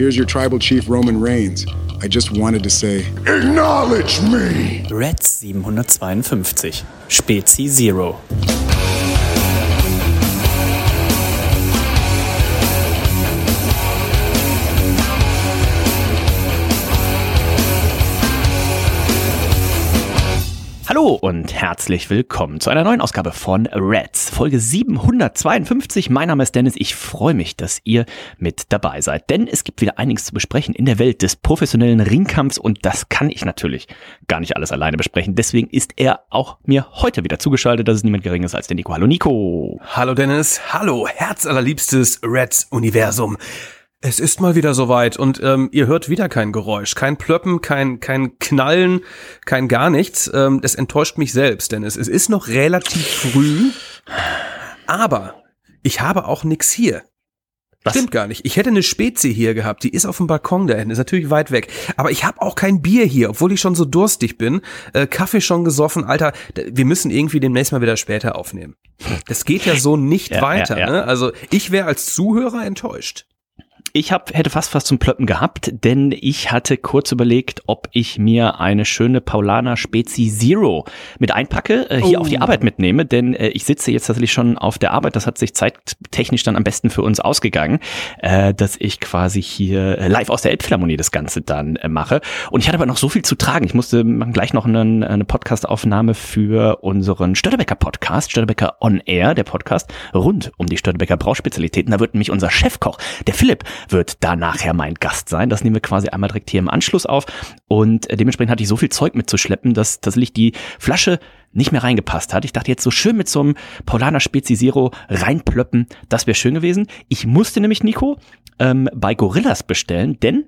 Here's your tribal chief, Roman Reigns. I just wanted to say, Acknowledge me! Reds 752. Spezi Zero. Hallo und herzlich willkommen zu einer neuen Ausgabe von Reds, Folge 752. Mein Name ist Dennis. Ich freue mich, dass ihr mit dabei seid, denn es gibt wieder einiges zu besprechen in der Welt des professionellen Ringkampfs und das kann ich natürlich gar nicht alles alleine besprechen. Deswegen ist er auch mir heute wieder zugeschaltet. Das ist niemand geringeres als der Nico. Hallo Nico. Hallo Dennis. Hallo, herzallerliebstes Reds-Universum. Es ist mal wieder soweit und ähm, ihr hört wieder kein Geräusch, kein Plöppen, kein, kein Knallen, kein gar nichts. Ähm, das enttäuscht mich selbst, denn es, es ist noch relativ früh, aber ich habe auch nix hier. Was? Stimmt gar nicht. Ich hätte eine Spezie hier gehabt, die ist auf dem Balkon da hinten, ist natürlich weit weg. Aber ich habe auch kein Bier hier, obwohl ich schon so durstig bin. Äh, Kaffee schon gesoffen, Alter. Wir müssen irgendwie demnächst mal wieder später aufnehmen. Das geht ja so nicht Ja, weiter. ja, ja. Ne? Also ich wäre als Zuhörer enttäuscht. Ich hab, hätte fast was zum Plöppen gehabt, denn ich hatte kurz überlegt, ob ich mir eine schöne Paulaner Spezi Zero mit einpacke, äh, hier Oh. auf die Arbeit mitnehme, denn äh, ich sitze jetzt tatsächlich schon auf der Arbeit. Das hat sich zeittechnisch dann am besten für uns ausgegangen, äh, dass ich quasi hier äh, live aus der Elbphilharmonie das Ganze dann äh, mache. Und ich hatte aber noch so viel zu tragen. Ich musste gleich noch einen, eine Podcastaufnahme für unseren Störtebecker Podcast, Störtebecker On Air, der Podcast rund um die Störtebecker Brauspezialitäten. Da wird nämlich unser Chefkoch, der Philipp, wird da nachher mein Gast sein. Das nehmen wir quasi einmal direkt hier im Anschluss auf. Und dementsprechend hatte ich so viel Zeug mitzuschleppen, dass tatsächlich die Flasche nicht mehr reingepasst hat. Ich dachte jetzt so schön mit so einem Paulaner Spezi Zero reinplöppen, das wäre schön gewesen. Ich musste nämlich, Nico, ähm, bei Gorillas bestellen, denn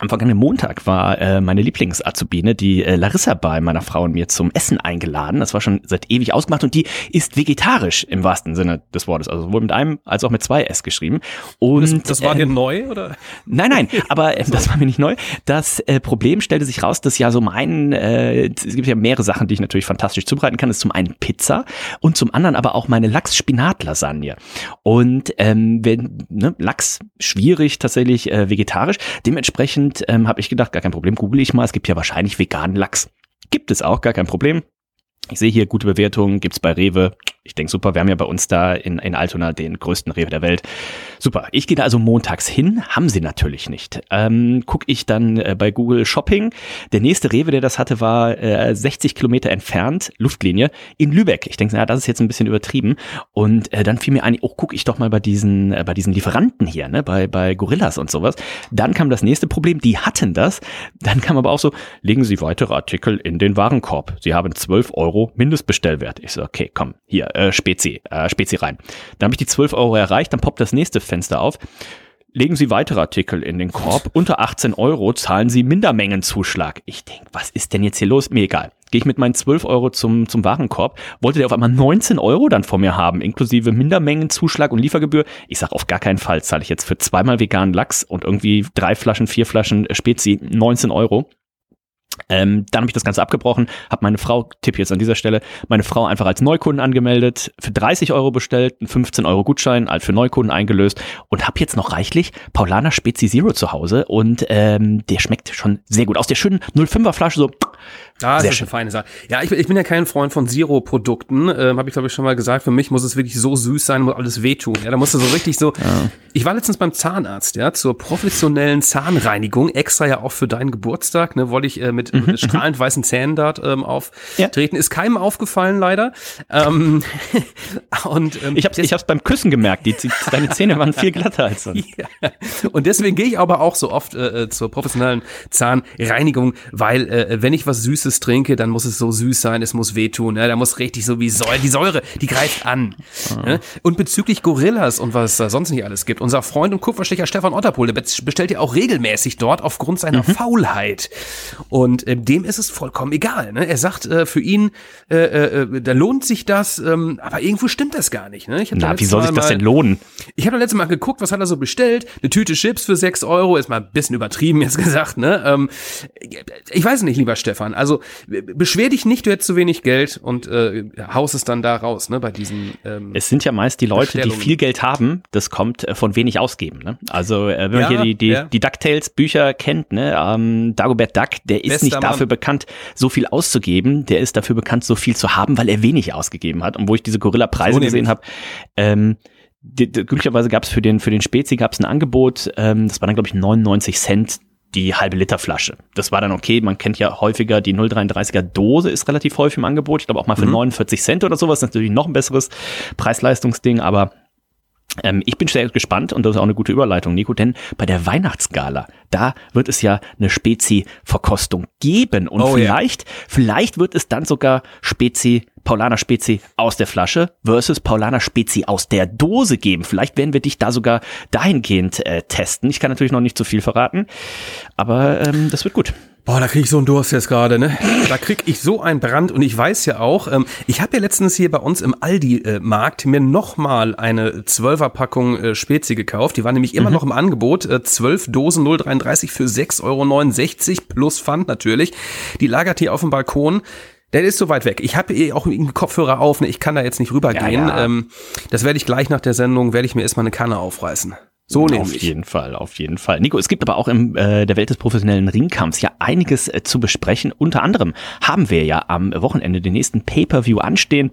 am vergangenen Montag war äh, meine Lieblingsazubine, die äh, Larissa, bei meiner Frau und mir zum Essen eingeladen. Das war schon seit ewig ausgemacht und die ist vegetarisch im wahrsten Sinne des Wortes. Also sowohl mit einem als auch mit zwei S geschrieben. Und Das, das war äh, dir neu, oder? Nein, nein, aber äh, das war mir nicht neu. Das äh, Problem stellte sich raus, dass ja so mein, äh, es gibt ja mehrere Sachen, die ich natürlich fantastisch zubereiten kann. Das ist zum einen Pizza und zum anderen aber auch meine Lachs-Spinat-Lasagne. Und ähm, wenn, ne, Lachs schwierig tatsächlich äh, vegetarisch. Dementsprechend ähm, habe ich gedacht, gar kein Problem, google ich mal. Es gibt ja wahrscheinlich veganen Lachs. Gibt es auch, gar kein Problem. Ich sehe hier gute Bewertungen, gibt's bei Rewe. Ich denke, super, wir haben ja bei uns da in, in Altona den größten Rewe der Welt. Super, ich gehe da also montags hin, haben sie natürlich nicht. Ähm, Gucke ich dann äh, bei Google Shopping. Der nächste Rewe, der das hatte, war äh, 60 Kilometer entfernt, Luftlinie, in Lübeck. Ich denke, na, das ist jetzt ein bisschen übertrieben. Und äh, dann fiel mir ein, oh, gucke ich doch mal bei diesen, äh, bei diesen Lieferanten hier, ne, bei, bei Gorillas und sowas. Dann kam das nächste Problem, die hatten das. Dann kam aber auch so, legen Sie weitere Artikel in den Warenkorb. Sie haben 12 Euro Mindestbestellwert. Ich so, okay, komm, hier, äh, Spezi, äh, Spezi rein. Dann habe ich die 12 Euro erreicht, dann poppt das nächste Fenster auf. Legen Sie weitere Artikel in den Korb. Unter 18 Euro zahlen Sie Mindermengenzuschlag. Ich denk, was ist denn jetzt hier los? Mir egal. Gehe ich mit meinen 12 Euro zum, zum Warenkorb. Wollte der auf einmal 19 Euro dann vor mir haben, inklusive Mindermengenzuschlag und Liefergebühr. Ich sag auf gar keinen Fall zahle ich jetzt für zweimal veganen Lachs und irgendwie drei Flaschen, vier Flaschen Spezi 19 Euro. Ähm, dann habe ich das Ganze abgebrochen, habe meine Frau, Tipp jetzt an dieser Stelle, meine Frau einfach als Neukunden angemeldet, für 30 Euro bestellt, einen 15 Euro Gutschein halt für Neukunden eingelöst und habe jetzt noch reichlich Paulaner Spezi Zero zu Hause und ähm, der schmeckt schon sehr gut. Aus der schönen 05er Flasche so Ah, das Sehr ist schön. eine feine Sache. Ja, ich, bin- ich bin ja kein Freund von Zero-Produkten. Ähm, Habe ich, glaube ich, schon mal gesagt. Für mich muss es wirklich so süß sein, muss alles wehtun. Ja, da musst du so richtig so. Ich war letztens beim Zahnarzt, ja, zur professionellen Zahnreinigung, extra ja auch für deinen Geburtstag, ne, wollte ich äh, mit mit strahlend weißen Zähnen dort ähm, auftreten. Ja. Ist keinem aufgefallen leider. Ähm, und ähm, ich habe ich hab's beim Küssen gemerkt. Die, deine Zähne waren viel glatter als sonst. Ja. Und deswegen gehe ich aber auch so oft äh, zur professionellen Zahnreinigung, weil äh, wenn ich was Süßes trinke, dann muss es so süß sein, es muss wehtun. Ne? Da muss richtig so wie Säure, die Säure, die greift an. Ah. Ne? Und bezüglich Gorillas und was da sonst nicht alles gibt, unser Freund und Kupferstecher Stefan Otterpohl, der bestellt ja auch regelmäßig dort aufgrund seiner mhm. Faulheit. Und äh, dem ist es vollkommen egal. Ne? Er sagt, äh, für ihn, äh, äh, da lohnt sich das, ähm, aber irgendwo stimmt das gar nicht. Ne? Ich Na, wie soll sich das denn lohnen? Ich habe letztes Mal geguckt, was hat er so bestellt? Eine Tüte Chips für sechs Euro, ist mal ein bisschen übertrieben jetzt gesagt. Ne? Ähm, ich weiß nicht, lieber Stefan. Also beschwer dich nicht, du hättest zu wenig Geld und äh, haust es dann da raus, ne? Bei diesen. Ähm, es sind ja meist die Leute, die viel Geld haben. Das kommt äh, von wenig ausgeben. Ne? Also äh, wenn man hier die die, ja. die DuckTales Bücher kennt, ne? Ähm, Dagobert Duck, der ist Bester nicht dafür Mann. bekannt, so viel auszugeben. Der ist dafür bekannt, so viel zu haben, weil er wenig ausgegeben hat. Und wo ich diese Gorilla-Preise so gesehen habe, ähm, die, die, glücklicherweise gab es für den für den Spezi gab es ein Angebot. Ähm, das war dann glaube ich 99 Cent die halbe Liter Flasche. Das war dann okay. Man kennt ja häufiger die 0,33er Dose ist relativ häufig im Angebot. Ich glaube auch mal für mhm. 49 Cent oder sowas. Natürlich noch ein besseres Preis-Leistungsding, aber ähm, ich bin sehr gespannt und das ist auch eine gute Überleitung, Nico, denn bei der Weihnachtsgala, da wird es ja eine Spezi-Verkostung geben und oh, vielleicht, ja. vielleicht wird es dann sogar Spezi, Paulaner Spezi aus der Flasche versus Paulaner Spezi aus der Dose geben. Vielleicht werden wir dich da sogar dahingehend äh, testen. Ich kann natürlich noch nicht zu viel verraten, aber ähm, das wird gut. Boah, da krieg ich so einen Durst jetzt gerade, ne? Da krieg ich so einen Brand und ich weiß ja auch, ähm, ich habe ja letztens hier bei uns im Aldi-Markt äh, mir nochmal eine Zwölferpackung äh, Spezi gekauft. Die war nämlich immer mhm. noch im Angebot. Äh, 12 Dosen 0,33 für 6,69 Euro plus Pfand natürlich. Die lagert hier auf dem Balkon. Der ist so weit weg. Ich habe eh auch einen Kopfhörer auf, ne? ich kann da jetzt nicht rübergehen. Ja, ja. Ähm, das werde ich gleich nach der Sendung, werde ich mir erstmal eine Kanne aufreißen. So nämlich. Auf jeden Fall, auf jeden Fall. Nico, es gibt aber auch in äh, der Welt des professionellen Ringkampfs ja einiges äh, zu besprechen. Unter anderem haben wir ja am Wochenende den nächsten Pay-Per-View anstehen,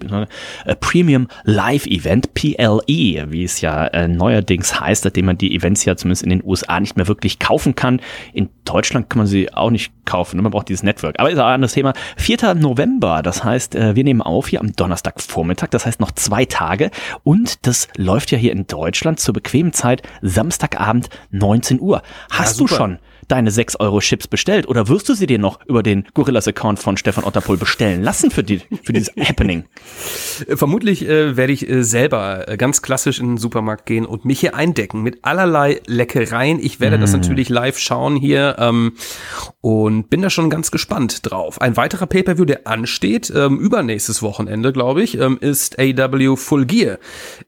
äh, Premium Live Event, PLE, wie es ja äh, neuerdings heißt, seitdem man die Events ja zumindest in den USA nicht mehr wirklich kaufen kann. In Deutschland kann man sie auch nicht kaufen, ne? man braucht dieses Network. Aber ist auch ein anderes Thema. 4. November, das heißt, äh, wir nehmen auf hier am Donnerstagvormittag, das heißt noch zwei Tage und das läuft ja hier in Deutschland zur bequemen Zeit Samstagabend 19 Uhr. Hast ja, du schon deine 6 Euro Chips bestellt oder wirst du sie dir noch über den Gorillas-Account von Stefan Otterpohl bestellen lassen für, die, für dieses Happening? Äh, vermutlich äh, werde ich äh, selber äh, ganz klassisch in den Supermarkt gehen und mich hier eindecken mit allerlei Leckereien. Ich werde mm. das natürlich live schauen hier ähm, und bin da schon ganz gespannt drauf. Ein weiterer Pay-Per-View, der ansteht, ähm, übernächstes Wochenende, glaube ich, ähm, ist AW Full Gear.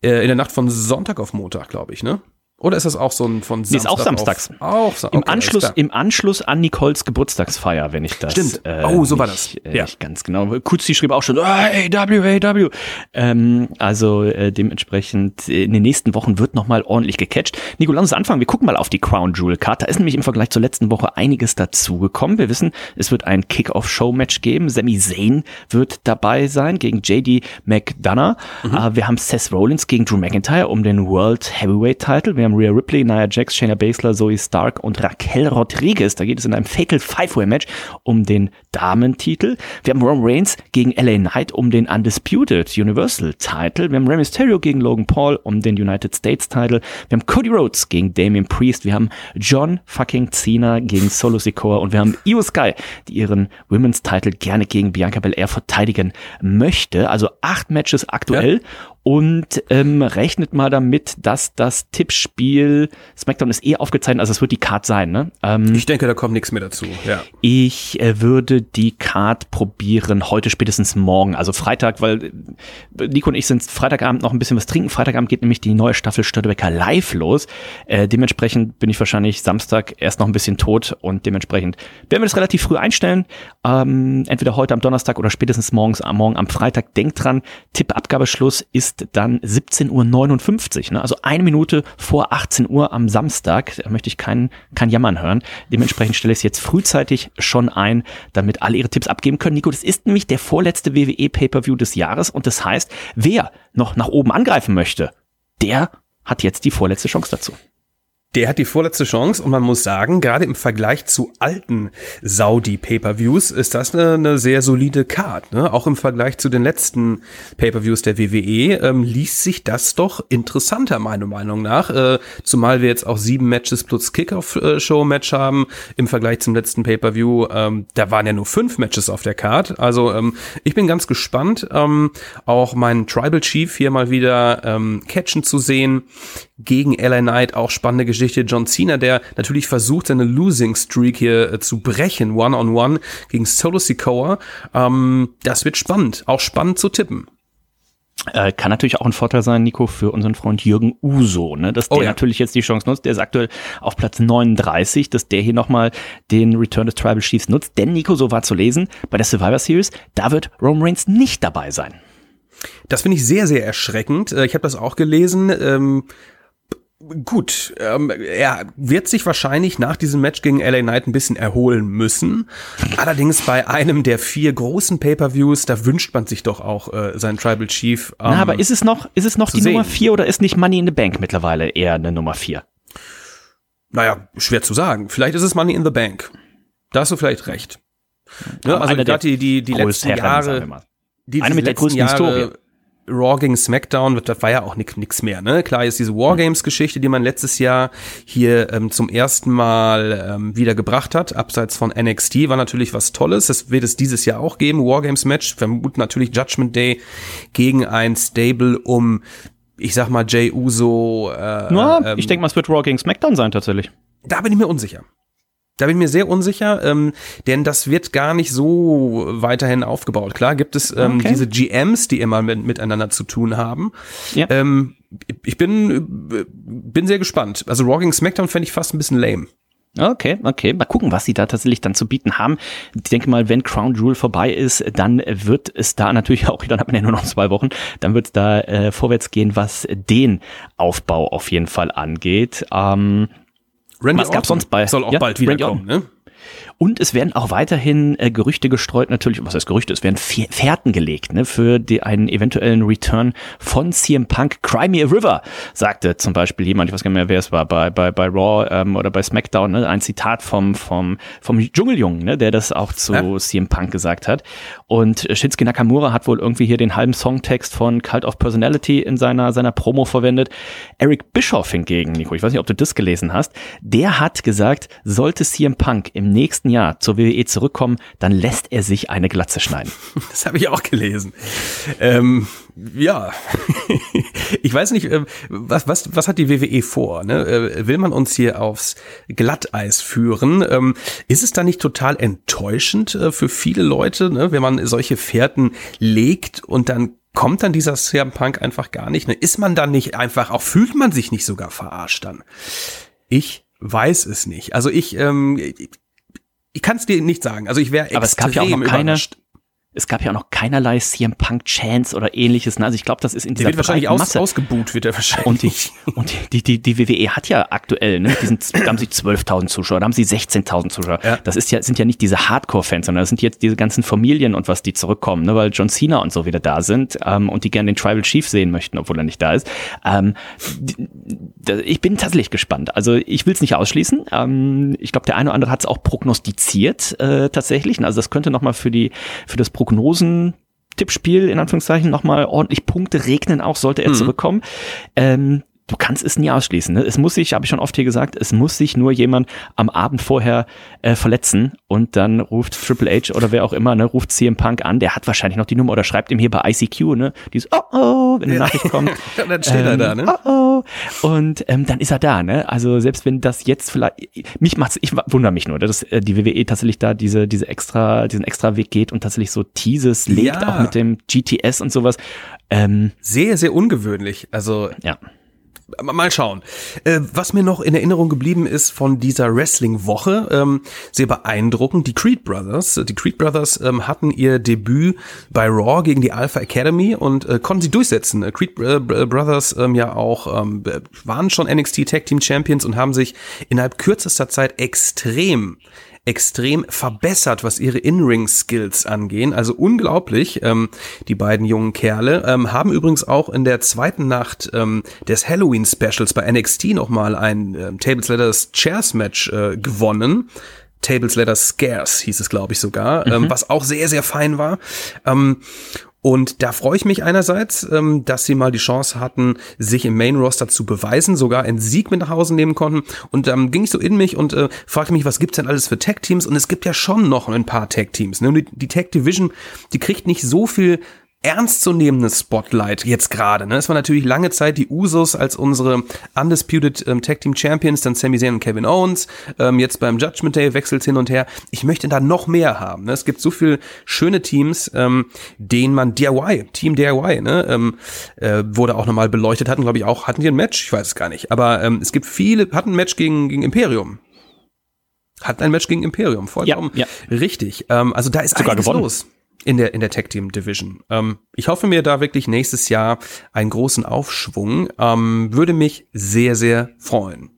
Äh, in der Nacht von Sonntag auf Montag, glaube ich, ne? Oder ist das auch so ein von Samstag? Nee, ist auch samstags. Auf, auch, okay, Im, Anschluss, Im Anschluss an Nicoles Geburtstagsfeier, wenn ich das. Stimmt. Äh, oh, so war das. Äh, ja. ganz genau. Kutzi schrieb auch schon, ah, AW, AW. Ähm, also äh, dementsprechend in den nächsten Wochen wird nochmal ordentlich gecatcht. Nico, lass uns anfangen. Wir gucken mal auf die Crown Jewel Card. Da ist nämlich im Vergleich zur letzten Woche einiges dazugekommen. Wir wissen, es wird ein Kick-Off-Show-Match geben. Sami Zayn wird dabei sein gegen JD McDonough. Mhm. Äh, wir haben Seth Rollins gegen Drew McIntyre um den World Heavyweight Title. Wir haben Rhea Ripley, Nia Jax, Shayna Baszler, Zoe Stark und Raquel Rodriguez. Da geht es in einem Fatal Five-Way-Match um den Damentitel. Wir haben Roman Reigns gegen LA Knight um den Undisputed Universal Title. Wir haben Rey Mysterio gegen Logan Paul um den United States Title. Wir haben Cody Rhodes gegen Damian Priest. Wir haben John fucking Cena gegen Solo Sikoa und wir haben Io Sky, die ihren Women's Title gerne gegen Bianca Belair verteidigen möchte. Also acht Matches aktuell. Ja und ähm, rechnet mal damit, dass das Tippspiel SmackDown ist eh aufgezeichnet, also es wird die Card sein, ne? Ähm, ich denke, da kommt nichts mehr dazu. Ja. Ich äh, würde die Card probieren heute spätestens morgen, also Freitag, weil äh, Nico und ich sind Freitagabend noch ein bisschen was trinken. Freitagabend geht nämlich die neue Staffel Störtebecker live los. Äh, dementsprechend bin ich wahrscheinlich Samstag erst noch ein bisschen tot und dementsprechend werden wir das relativ früh einstellen. Ähm, entweder heute am Donnerstag oder spätestens morgens, morgen am Freitag. Denkt dran, Tippabgabeschluss ist dann 17.59 Uhr, ne? also eine Minute vor 18 Uhr am Samstag. Da möchte ich kein, kein Jammern hören. Dementsprechend stelle ich es jetzt frühzeitig schon ein, damit alle ihre Tipps abgeben können. Nico, das ist nämlich der vorletzte WWE Pay-Per-View des Jahres und das heißt, wer noch nach oben angreifen möchte, der hat jetzt die vorletzte Chance dazu. Der hat die vorletzte Chance und man muss sagen, gerade im Vergleich zu alten Saudi-Pay-Per-Views ist das eine, eine, sehr solide Card. Ne? Auch im Vergleich zu den letzten Pay-Per-Views der WWE ähm, liest sich das doch interessanter, meiner Meinung nach. Äh, zumal wir jetzt auch sieben Matches plus Kickoff-Show-Match haben im Vergleich zum letzten Pay-Per-View. Ähm, da waren ja nur fünf Matches auf der Card. Also ähm, ich bin ganz gespannt, ähm, auch meinen Tribal Chief hier mal wieder ähm, catchen zu sehen gegen LA Knight. Auch spannende Geschichte. John Cena, der natürlich versucht, seine Losing Streak hier äh, zu brechen, one-on-one -on -one gegen Solo Sikoa. Ähm, das wird spannend, auch spannend zu tippen. Äh, kann natürlich auch ein Vorteil sein, Nico, für unseren Freund Jürgen Uso, ne? dass der oh ja. natürlich jetzt die Chance nutzt. Der ist aktuell auf Platz 39, dass der hier nochmal den Return des Tribal Chiefs nutzt. Denn, Nico, so war zu lesen, bei der Survivor Series, da wird Roman Reigns nicht dabei sein. Das finde ich sehr, sehr erschreckend. Äh, ich habe das auch gelesen. Ähm Gut, ähm, er wird sich wahrscheinlich nach diesem Match gegen LA Knight ein bisschen erholen müssen. Allerdings bei einem der vier großen Pay-per-Views, da wünscht man sich doch auch äh, seinen Tribal Chief. Ähm, Na, aber ist es noch, ist es noch die sehen. Nummer vier oder ist nicht Money in the Bank mittlerweile eher eine Nummer vier? Naja, schwer zu sagen. Vielleicht ist es Money in the Bank. Da hast du vielleicht recht. Ja, also gerade die, die, die letzten Jahre, die, eine mit der größten Jahre, Historie Raw gegen SmackDown, das war ja auch nix mehr, ne? Klar ist diese Wargames-Geschichte, die man letztes Jahr hier ähm, zum ersten Mal ähm, wieder gebracht hat, abseits von NXT, war natürlich was Tolles. Das wird es dieses Jahr auch geben. Wargames-Match, vermuten natürlich Judgment Day gegen ein Stable um, ich sag mal, Jay Uso. Äh, ja, ähm, ich denke mal, es wird Raw gegen SmackDown sein tatsächlich. Da bin ich mir unsicher. Da bin ich mir sehr unsicher, ähm, denn das wird gar nicht so weiterhin aufgebaut. Klar gibt es ähm, okay. diese GMs, die immer mit, miteinander zu tun haben. Ja. Ähm, ich bin, bin sehr gespannt. Also Rocking SmackDown fände ich fast ein bisschen lame. Okay, okay. Mal gucken, was sie da tatsächlich dann zu bieten haben. Ich denke mal, wenn Crown Jewel vorbei ist, dann wird es da natürlich auch, dann hat man ja nur noch zwei Wochen, dann wird es da äh, vorwärts gehen, was den Aufbau auf jeden Fall angeht. Ähm, Randy Was gab sonst bei? Soll auch ja, bald wieder kommen, ne? Und es werden auch weiterhin äh, Gerüchte gestreut, natürlich, was heißt Gerüchte, es werden Fährten gelegt ne, für die, einen eventuellen Return von CM Punk. Cry Me a River, sagte zum Beispiel jemand, ich weiß gar nicht mehr, wer es war, bei, bei, bei Raw ähm, oder bei SmackDown, ne, ein Zitat vom, vom, vom Dschungeljungen, ne, der das auch zu ja. CM Punk gesagt hat. Und Shinsuke Nakamura hat wohl irgendwie hier den halben Songtext von Cult of Personality in seiner, seiner Promo verwendet. Eric Bischoff hingegen, Nico, ich weiß nicht, ob du das gelesen hast, der hat gesagt, sollte CM Punk im nächsten Jahr zur WWE zurückkommen, dann lässt er sich eine Glatze schneiden. Das habe ich auch gelesen. Ähm, ja, ich weiß nicht, äh, was, was, was hat die WWE vor? Ne? Äh, will man uns hier aufs Glatteis führen? Ähm, ist es da nicht total enttäuschend äh, für viele Leute, ne? wenn man solche Fährten legt und dann kommt dann dieser CM Punk einfach gar nicht? Ne? Ist man dann nicht einfach, auch fühlt man sich nicht sogar verarscht dann? Ich weiß es nicht. Also ich, ähm, ich kann es dir nicht sagen. Also ich wäre extrem Aber es gab ja auch noch keine, es gab ja auch noch keinerlei CM Punk Chance oder ähnliches. Ne? Also ich glaube, das ist in dieser der wird wahrscheinlich aus, Masse. ausgebuht, wird er wahrscheinlich. Und die, und die, die, die WWE hat ja aktuell, ne, diesen, da haben sie 12.000 Zuschauer, da haben sie 16.000 Zuschauer. Ja. Das ist ja, sind ja nicht diese Hardcore-Fans, sondern das sind jetzt diese ganzen Familien und was die zurückkommen, ne, weil John Cena und so wieder da sind ähm, und die gerne den Tribal Chief sehen möchten, obwohl er nicht da ist. Ähm, ich bin tatsächlich gespannt. Also ich will es nicht ausschließen. Ähm, ich glaube, der eine oder andere hat es auch prognostiziert äh, tatsächlich. Also das könnte nochmal für die für das Prognosen Tippspiel in Anführungszeichen nochmal ordentlich Punkte regnen, auch sollte er mhm. zurückkommen. Ähm, du kannst es nie ausschließen. Ne? Es muss sich, habe ich schon oft hier gesagt, es muss sich nur jemand am Abend vorher äh, verletzen und dann ruft Triple H oder wer auch immer, ne, ruft CM Punk an, der hat wahrscheinlich noch die Nummer oder schreibt ihm hier bei ICQ, ne, dieses Oh oh, wenn eine Nachricht kommt. dann steht ähm, er da, ne? Oh oh. Und ähm, dann ist er da, ne? Also selbst wenn das jetzt vielleicht, mich macht's, ich wundere mich nur, dass äh, die WWE tatsächlich da diese, diese extra, diesen extra Weg geht und tatsächlich so Teases legt, ja. auch mit dem GTS und sowas. Ähm, sehr, sehr ungewöhnlich. Also ja mal schauen. Äh, was mir noch in Erinnerung geblieben ist von dieser Wrestling-Woche, ähm, sehr beeindruckend, die Creed Brothers. Die Creed Brothers ähm, hatten ihr Debüt bei Raw gegen die Alpha Academy und äh, konnten sie durchsetzen. Äh, Creed Brothers ähm, ja auch waren schon NXT Tag Team Champions und haben sich innerhalb kürzester Zeit extrem extrem verbessert, was ihre In-Ring-Skills angehen. Also unglaublich, ähm, die beiden jungen Kerle. Ähm, haben übrigens auch in der zweiten Nacht ähm, des Halloween-Specials bei NXT nochmal ein ähm, Tables Letters Chairs Match äh, gewonnen. Tables Letters Scarce hieß es, glaube ich, sogar, ähm, mhm. was auch sehr, sehr fein war. Ähm, und da freue ich mich einerseits, ähm, dass sie mal die Chance hatten, sich im Main Roster zu beweisen, sogar einen Sieg mit nach Hause nehmen konnten. Und dann ähm, ging ich so in mich und äh, fragte mich, was gibt's denn alles für Tag Teams? Und es gibt ja schon noch ein paar Tag Teams. Ne? Die, die Tag Division, die kriegt nicht so viel ernstzunehmendes Spotlight jetzt gerade. Ne? Es war natürlich lange Zeit die Usos als unsere Undisputed ähm, Tag Team Champions, dann Sami Zayn und Kevin Owens. Ähm, jetzt beim Judgment Day wechselt hin und her. Ich möchte da noch mehr haben. Ne? Es gibt so viele schöne Teams, ähm, denen man DIY, Team DIY, ne? ähm, äh, wurde auch nochmal beleuchtet, hatten glaube ich auch, hatten die ein Match? Ich weiß es gar nicht. Aber ähm, es gibt viele, hatten ein Match gegen, gegen Imperium. Hatten ein Match gegen Imperium, vollkommen ja, ja. richtig. Ähm, also da ist sogar gewonnen. los in der, in der Tech Team Division. Ähm, ich hoffe mir da wirklich nächstes Jahr einen großen Aufschwung. Ähm, würde mich sehr, sehr freuen.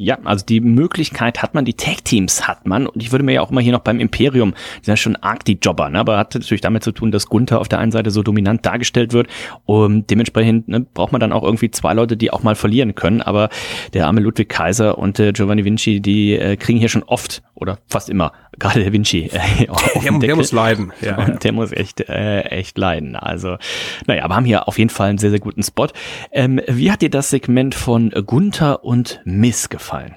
Ja, also die Möglichkeit hat man, die Tag-Teams hat man. Und ich würde mir ja auch immer hier noch beim Imperium, die sind ja schon arg die Jobber, ne? aber hat natürlich damit zu tun, dass Gunther auf der einen Seite so dominant dargestellt wird. Und dementsprechend ne, braucht man dann auch irgendwie zwei Leute, die auch mal verlieren können. Aber der arme Ludwig Kaiser und der Giovanni Vinci, die äh, kriegen hier schon oft oder fast immer, gerade der Vinci. Äh, der, der, muss leiden. Ja, und der muss echt, äh, echt leiden. Also, naja, aber haben hier auf jeden Fall einen sehr, sehr guten Spot. Ähm, wie hat dir das Segment von Gunther und Miss gefallen? gefallen?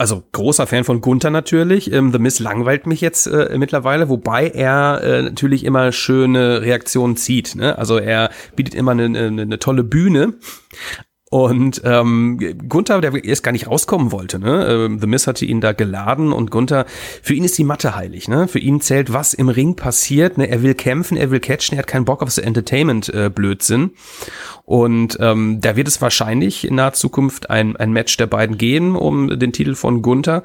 Also großer Fan von Gunther natürlich. Ähm, The Miss langweilt mich jetzt äh, mittlerweile, wobei er äh, natürlich immer schöne Reaktionen zieht. Ne? Also er bietet immer eine, eine, eine tolle Bühne. Und ähm, Gunther, der erst gar nicht rauskommen wollte, ne? Ähm, The Miss hatte ihn da geladen und Gunther, für ihn ist die Matte heilig, ne? Für ihn zählt, was im Ring passiert, ne? Er will kämpfen, er will catchen, er hat keinen Bock auf so Entertainment-Blödsinn. Äh, und ähm, da wird es wahrscheinlich in naher Zukunft ein, ein Match der beiden gehen um den Titel von Gunther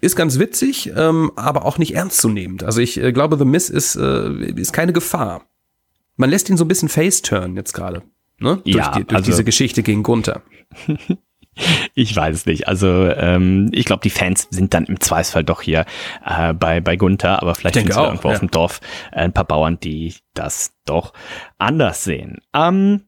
ist ganz witzig, ähm, aber auch nicht ernstzunehmend. Also ich äh, glaube, The Miss ist, äh, ist keine Gefahr. Man lässt ihn so ein bisschen face-turn jetzt gerade. Ne? Ja, durch, die, durch also, diese Geschichte gegen Gunther. Ich weiß es nicht. Also ähm, ich glaube, die Fans sind dann im Zweifelsfall doch hier äh, bei, bei Gunther, aber vielleicht sind es irgendwo ja. auf dem Dorf äh, ein paar Bauern, die das doch anders sehen. Ähm,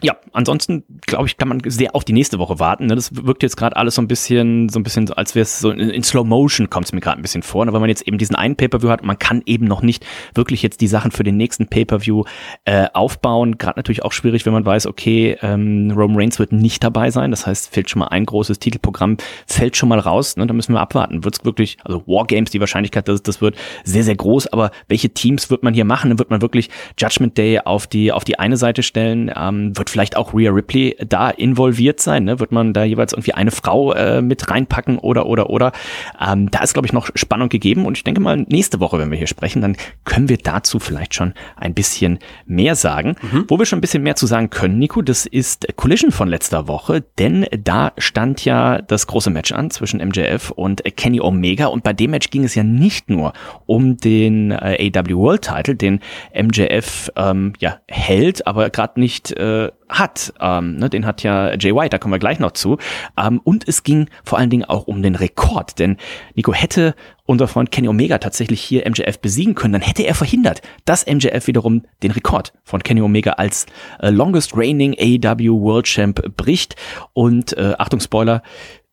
ja, ansonsten glaube ich, kann man sehr auf die nächste Woche warten. Ne? Das wirkt jetzt gerade alles so ein bisschen, so ein bisschen, als wäre es so in, in, Slow Motion kommt es mir gerade ein bisschen vor. Ne? Weil man jetzt eben diesen einen Pay-per-View hat, man kann eben noch nicht wirklich jetzt die Sachen für den nächsten Pay-per-View äh, aufbauen. Gerade natürlich auch schwierig, wenn man weiß, okay, ähm, Roman Reigns wird nicht dabei sein. Das heißt, fällt schon mal ein großes Titelprogramm, fällt schon mal raus. Ne? Da müssen wir abwarten. Wird es wirklich, also Wargames, die Wahrscheinlichkeit, dass das wird sehr, sehr groß. Aber welche Teams wird man hier machen? Wird man wirklich Judgment Day auf die auf die eine Seite stellen. Ähm, wird wird vielleicht auch Rhea Ripley da involviert sein? Ne? Wird man da jeweils irgendwie eine Frau äh, mit reinpacken oder oder oder? Ähm, da ist, glaube ich, noch Spannung gegeben und ich denke mal, nächste Woche, wenn wir hier sprechen, dann können wir dazu vielleicht schon ein bisschen mehr sagen. Mhm. Wo wir schon ein bisschen mehr zu sagen können, Nico, das ist Collision von letzter Woche, denn da stand ja das große Match an zwischen MJF und Kenny Omega und bei dem Match ging es ja nicht nur um den äh, AW World Title, den MJF ähm, ja hält, aber gerade nicht äh, hat. Ähm, ne, den hat ja Jay White, da kommen wir gleich noch zu. Ähm, und es ging vor allen Dingen auch um den Rekord, denn Nico hätte unser Freund Kenny Omega tatsächlich hier MJF besiegen können, dann hätte er verhindert, dass MJF wiederum den Rekord von Kenny Omega als äh, longest reigning AEW World Champ bricht. Und äh, Achtung Spoiler,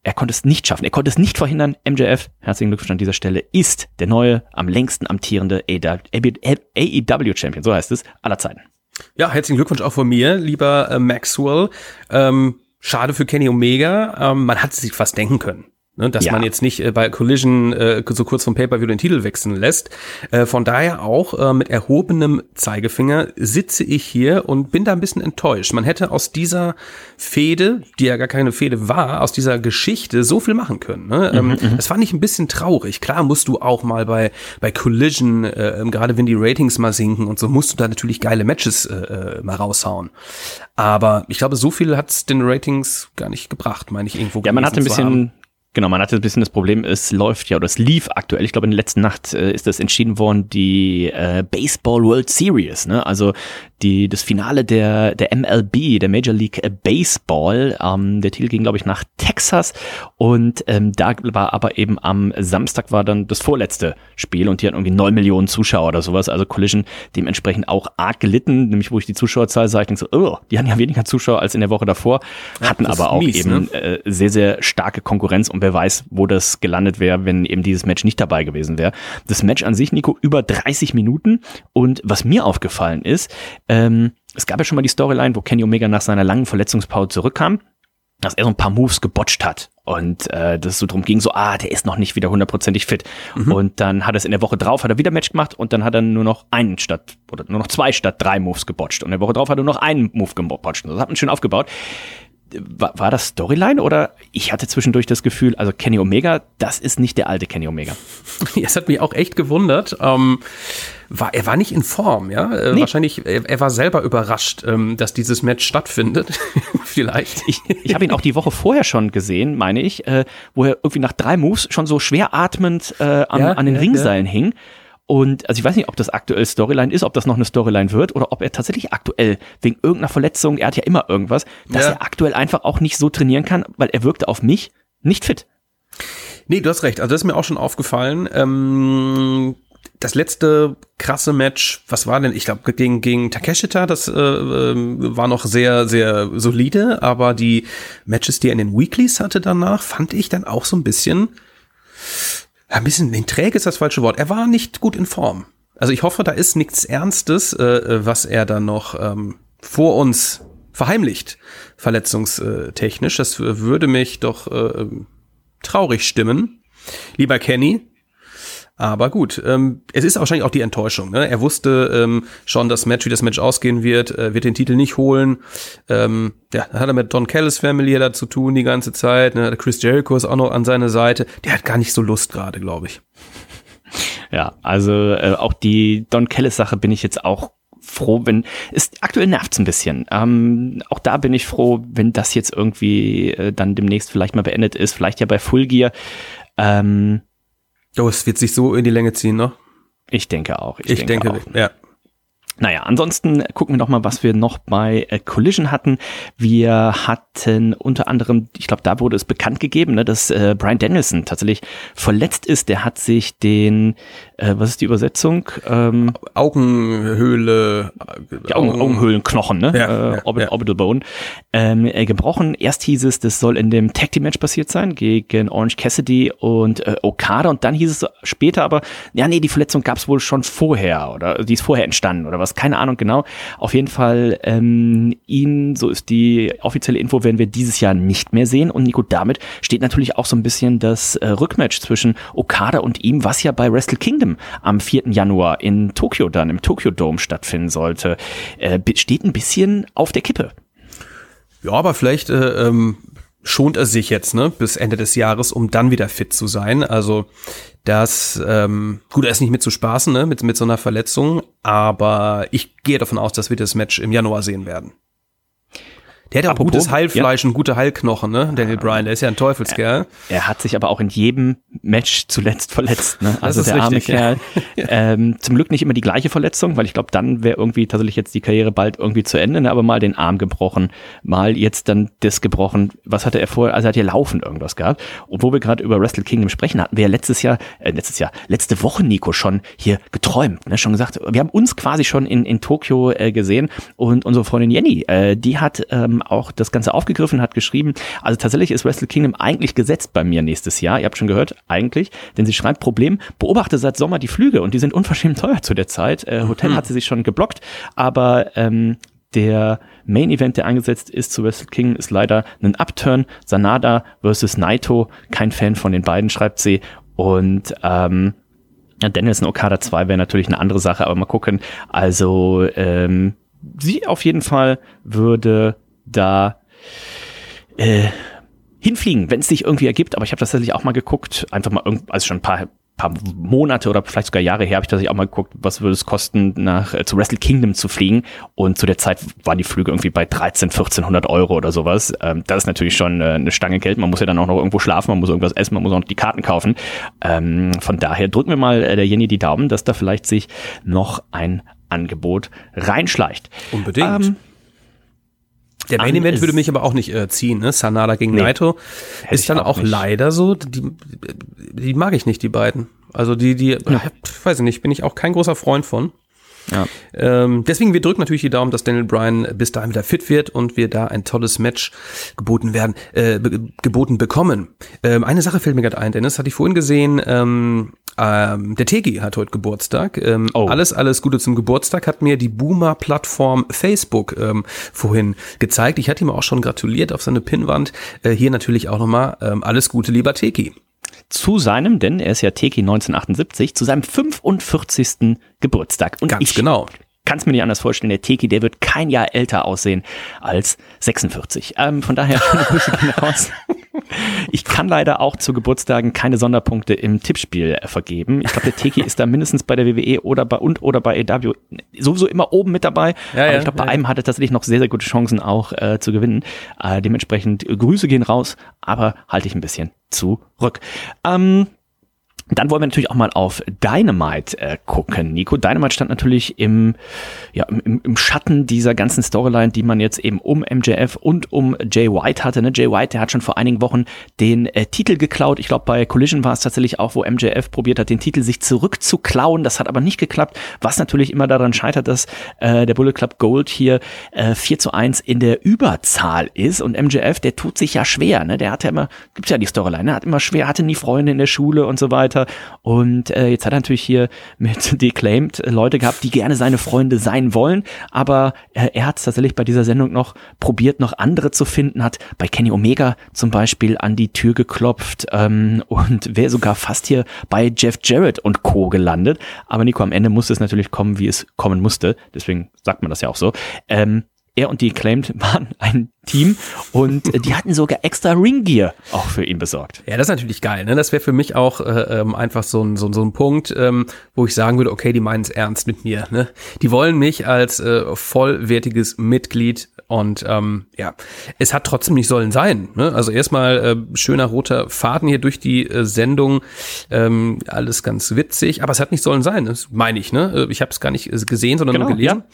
er konnte es nicht schaffen. Er konnte es nicht verhindern. MJF, herzlichen Glückwunsch an dieser Stelle, ist der neue, am längsten amtierende AEW Champion, so heißt es, aller Zeiten. Ja, herzlichen Glückwunsch auch von mir, lieber äh, Maxwell. Ähm, schade für Kenny Omega. Ähm, man hat sich fast denken können. Ne, dass ja. man jetzt nicht äh, bei Collision äh, so kurz vom Pay-Per-View den Titel wechseln lässt. Äh, von daher auch äh, mit erhobenem Zeigefinger sitze ich hier und bin da ein bisschen enttäuscht. Man hätte aus dieser Fehde, die ja gar keine Fehde war, aus dieser Geschichte so viel machen können. Ne? Ähm, mhm, ähm, das fand ich ein bisschen traurig. Klar musst du auch mal bei, bei Collision, äh, gerade wenn die Ratings mal sinken und so, musst du da natürlich geile Matches äh, äh mal raushauen. Aber ich glaube, so viel hat's den Ratings gar nicht gebracht, meine ich irgendwo. Ja, man hat ein bisschen Genau, man hatte ein bisschen das Problem, es läuft ja oder es lief aktuell, ich glaube in der letzten Nacht äh, ist das entschieden worden, die äh, Baseball World Series. Ne? Also die, das Finale der, der MLB, der Major League Baseball. Ähm, der Titel ging, glaube ich, nach Texas und ähm, da war aber eben am Samstag war dann das vorletzte Spiel und die hatten irgendwie neun Millionen Zuschauer oder sowas. Also Collision dementsprechend auch arg gelitten, nämlich wo ich die Zuschauerzahl sah, ich denke so, oh, die hatten ja weniger Zuschauer als in der Woche davor, hatten aber auch mies, eben ne? äh, sehr, sehr starke Konkurrenz und wer weiß, wo das gelandet wäre, wenn eben dieses Match nicht dabei gewesen wäre. Das Match an sich, Nico, über 30 Minuten und was mir aufgefallen ist, ähm, es gab ja schon mal die Storyline, wo Kenny Omega nach seiner langen Verletzungspause zurückkam, dass er so ein paar Moves gebotcht hat und äh, das so drum ging, so, ah, der ist noch nicht wieder hundertprozentig fit. Mhm. Und dann hat er es in der Woche drauf, hat er wieder Match gemacht und dann hat er nur noch einen statt, oder nur noch zwei statt drei Moves gebotcht. Und in der Woche drauf hat er nur noch einen Move gebotcht. Das hat man schön aufgebaut war, war das Storyline oder ich hatte zwischendurch das Gefühl, also Kenny Omega, das ist nicht der alte Kenny Omega. Es hat mich auch echt gewundert. Ähm, war, er war nicht in Form, ja. Äh, nee. Wahrscheinlich, er, er, war selber überrascht, ähm, dass dieses Match stattfindet. Vielleicht. Ich, ich habe ihn auch die Woche vorher schon gesehen, meine ich, äh, wo er irgendwie nach drei Moves schon so schwer atmend äh, an, ja, an den ja, Ringseilen ja. hing. Und also ich weiß nicht, ob das aktuell Storyline ist, ob das noch eine Storyline wird oder ob er tatsächlich aktuell wegen irgendeiner Verletzung, er hat ja immer irgendwas, dass ja. er aktuell einfach auch nicht so trainieren kann, weil er wirkte auf mich nicht fit. Nee, du hast recht. Also das ist mir auch schon aufgefallen. Ähm, das letzte krasse Match, was war denn? Ich glaube gegen gegen Takeshita, das äh, ähm, war noch sehr sehr solide, aber die Matches, die er in den Weeklies hatte danach, fand ich dann auch so ein bisschen ein bisschen nee, träge ist das falsche Wort. Er war nicht gut in Form. Also ich hoffe, da ist nichts Ernstes, äh was er dann noch ähm, vor uns verheimlicht, verletzungstechnisch. Das würde mich doch äh, traurig stimmen. Lieber Kenny, aber gut, ähm, es ist wahrscheinlich auch die Enttäuschung. Ne? Er wusste ähm, schon, das Match, wie das Match ausgehen wird, äh, wird den Titel nicht holen. Ähm, ja, dann hat er mit Don Callis Family da zu tun die ganze Zeit. Ne? Chris Jericho ist auch noch an seiner Seite. Der hat gar nicht so Lust gerade, glaube ich. Ja, also äh, auch die Don Callis Sache bin ich jetzt auch froh, wenn es aktuell nervt's ein bisschen. Ähm, auch da bin ich froh, wenn das jetzt irgendwie äh, dann demnächst vielleicht mal beendet ist, vielleicht ja bei Full Gear. Ähm, Oh, es wird sich so in die Länge ziehen, ne? Ich denke auch. Ich, ich denke, denke auch. ja. Naja, ansonsten gucken wir noch mal, was wir noch bei äh, Collision hatten. Wir hatten unter anderem, ich glaube, da wurde es bekannt gegeben, ne, dass äh, Brian Danielson tatsächlich verletzt ist. Der hat sich den, äh, was ist die Übersetzung? Ähm, Augenhöhle. Die Augen, Augenhöhlenknochen, ne? Ja, äh, Orbit, ja. Orbital Bone. Ähm, äh, gebrochen. Erst hieß es, das soll in dem Tag Team Match passiert sein gegen Orange Cassidy und äh, Okada. Und dann hieß es später aber, ja, nee, die Verletzung gab es wohl schon vorher oder die ist vorher entstanden oder was was, keine Ahnung genau. Auf jeden Fall ähm, ihn, so ist die offizielle Info, werden wir dieses Jahr nicht mehr sehen. Und Nico, damit steht natürlich auch so ein bisschen das äh, Rückmatch zwischen Okada und ihm, was ja bei Wrestle Kingdom am 4. Januar in Tokio dann, im Tokyo Dome stattfinden sollte, äh, steht ein bisschen auf der Kippe. Ja, aber vielleicht äh, ähm, schont er sich jetzt, ne, bis Ende des Jahres, um dann wieder fit zu sein. Also das, ähm, gut, er ist nicht mit zu spaßen, ne, mit, mit so einer Verletzung, aber ich gehe davon aus, dass wir das Match im Januar sehen werden. Der hat ja auch Apropos, gutes Heilfleisch ja. und gute Heilknochen, ne? Daniel Bryan, der ist ja ein Teufelskerl. Er, er hat sich aber auch in jedem Match zuletzt verletzt, ne? Also der arme richtig, Kerl. Ja. Ähm, zum Glück nicht immer die gleiche Verletzung, weil ich glaube, dann wäre irgendwie tatsächlich jetzt die Karriere bald irgendwie zu Ende, ne? aber mal den Arm gebrochen, mal jetzt dann das gebrochen. Was hatte er vorher? Also er hat ja laufend irgendwas gehabt. Und wo wir gerade über Wrestle Kingdom sprechen, hatten wir ja letztes Jahr, äh, letztes Jahr, letzte Woche, Nico, schon hier geträumt, ne? Schon gesagt, wir haben uns quasi schon in, in Tokio äh, gesehen und unsere Freundin Jenny, äh, die hat ähm, auch das Ganze aufgegriffen, hat geschrieben, also tatsächlich ist Wrestle Kingdom eigentlich gesetzt bei mir nächstes Jahr. Ihr habt schon gehört, eigentlich, denn sie schreibt Problem, beobachte seit Sommer die Flüge und die sind unverschämt teuer zu der Zeit. Äh, Hotel mhm. hat sie sich schon geblockt, aber ähm, der Main Event, der angesetzt ist zu Wrestle Kingdom, ist leider ein Upturn. Sanada versus Naito. Kein Fan von den beiden, schreibt sie. Und ähm, Danielson Okada 2 wäre natürlich eine andere Sache, aber mal gucken. Also ähm, sie auf jeden Fall würde da äh, hinfliegen, wenn es sich irgendwie ergibt. Aber ich habe tatsächlich auch mal geguckt, einfach mal irgend, also schon ein paar paar Monate oder vielleicht sogar Jahre her habe ich tatsächlich auch mal geguckt, was würde es kosten, nach äh, zu Wrestle Kingdom zu fliegen. Und zu der Zeit waren die Flüge irgendwie bei 13, 1400 Euro oder sowas. Ähm, das ist natürlich schon äh, eine Stange Geld. Man muss ja dann auch noch irgendwo schlafen, man muss irgendwas essen, man muss auch noch die Karten kaufen. Ähm, von daher drücken wir mal äh, der Jenny die Daumen, dass da vielleicht sich noch ein Angebot reinschleicht. Unbedingt. Ähm, Der Main Event würde mich aber auch nicht äh, ziehen, ne? Sanada gegen Nee. Naito. Ist dann auch auch, leider so, die, die mag ich nicht, die beiden. Also die, die, äh, weiß ich nicht, bin ich auch kein großer Freund von. Ja. Ähm, deswegen, wir drücken natürlich die Daumen, dass Daniel Bryan bis dahin wieder fit wird und wir da ein tolles Match geboten werden, äh, be geboten bekommen. Ähm, eine Sache fällt mir gerade ein, Dennis, hatte ich vorhin gesehen, ähm, ähm, der Tegi hat heute Geburtstag. Ähm, Oh. Alles, alles Gute zum Geburtstag hat mir die Boomer-Plattform Facebook ähm, vorhin gezeigt. Ich hatte ihm auch schon gratuliert auf seine Pinnwand. Äh, hier natürlich auch nochmal ähm, alles Gute, lieber Teki. Zu seinem, denn er ist ja Teki 1978, zu seinem 45. Geburtstag. Und Ganz ich genau. Kann es mir nicht anders vorstellen, der Teki, der wird kein Jahr älter aussehen als 46. Ähm, von daher. Ich kann leider auch zu Geburtstagen keine Sonderpunkte im Tippspiel vergeben. Ich glaube, der Teki ist da mindestens bei der WWE oder bei und oder bei AW sowieso immer oben mit dabei. Ja, Aber ja, ich glaube, bei ja. einem hat er tatsächlich noch sehr, sehr gute Chancen auch äh, zu gewinnen. Äh, dementsprechend Grüße gehen raus, aber halte ich ein bisschen zurück. Ähm, dann wollen wir natürlich auch mal auf Dynamite äh, gucken. Nico, Dynamite stand natürlich im, ja, im, im Schatten dieser ganzen Storyline, die man jetzt eben um MJF und um Jay White hatte. Ne? Jay White, der hat schon vor einigen Wochen den äh, Titel geklaut. Ich glaube, bei Collision war es tatsächlich auch, wo MJF probiert hat, den Titel sich zurückzuklauen. Das hat aber nicht geklappt, was natürlich immer daran scheitert, dass äh, der Bullet Club Gold hier äh, 4 zu 1 in der Überzahl ist. Und MJF, der tut sich ja schwer. Ne? Der hat ja immer, gibt's ja die Storyline, ne? hat immer schwer, hatte nie Freunde in der Schule und so weiter. Und äh, jetzt hat er natürlich hier mit Declaimed Leute gehabt, die gerne seine Freunde sein wollen. Aber äh, er hat tatsächlich bei dieser Sendung noch probiert, noch andere zu finden, hat bei Kenny Omega zum Beispiel an die Tür geklopft ähm, und wäre sogar fast hier bei Jeff Jarrett und Co. gelandet. Aber Nico, am Ende musste es natürlich kommen, wie es kommen musste. Deswegen sagt man das ja auch so. Ähm, er und die Acclaimed waren ein Team und äh, die hatten sogar extra Ringgear auch für ihn besorgt. Ja, das ist natürlich geil. Ne? Das wäre für mich auch äh, ähm, einfach so ein, so, so ein Punkt, ähm, wo ich sagen würde, okay, die meinen es ernst mit mir. Ne? Die wollen mich als äh, vollwertiges Mitglied und ähm, ja, es hat trotzdem nicht sollen sein. Ne? Also erstmal äh, schöner roter Faden hier durch die äh, Sendung, ähm, alles ganz witzig, aber es hat nicht sollen sein, das meine ich. Ne? Äh, Ich habe es gar nicht äh, gesehen, sondern Genau, nur gelesen. ja.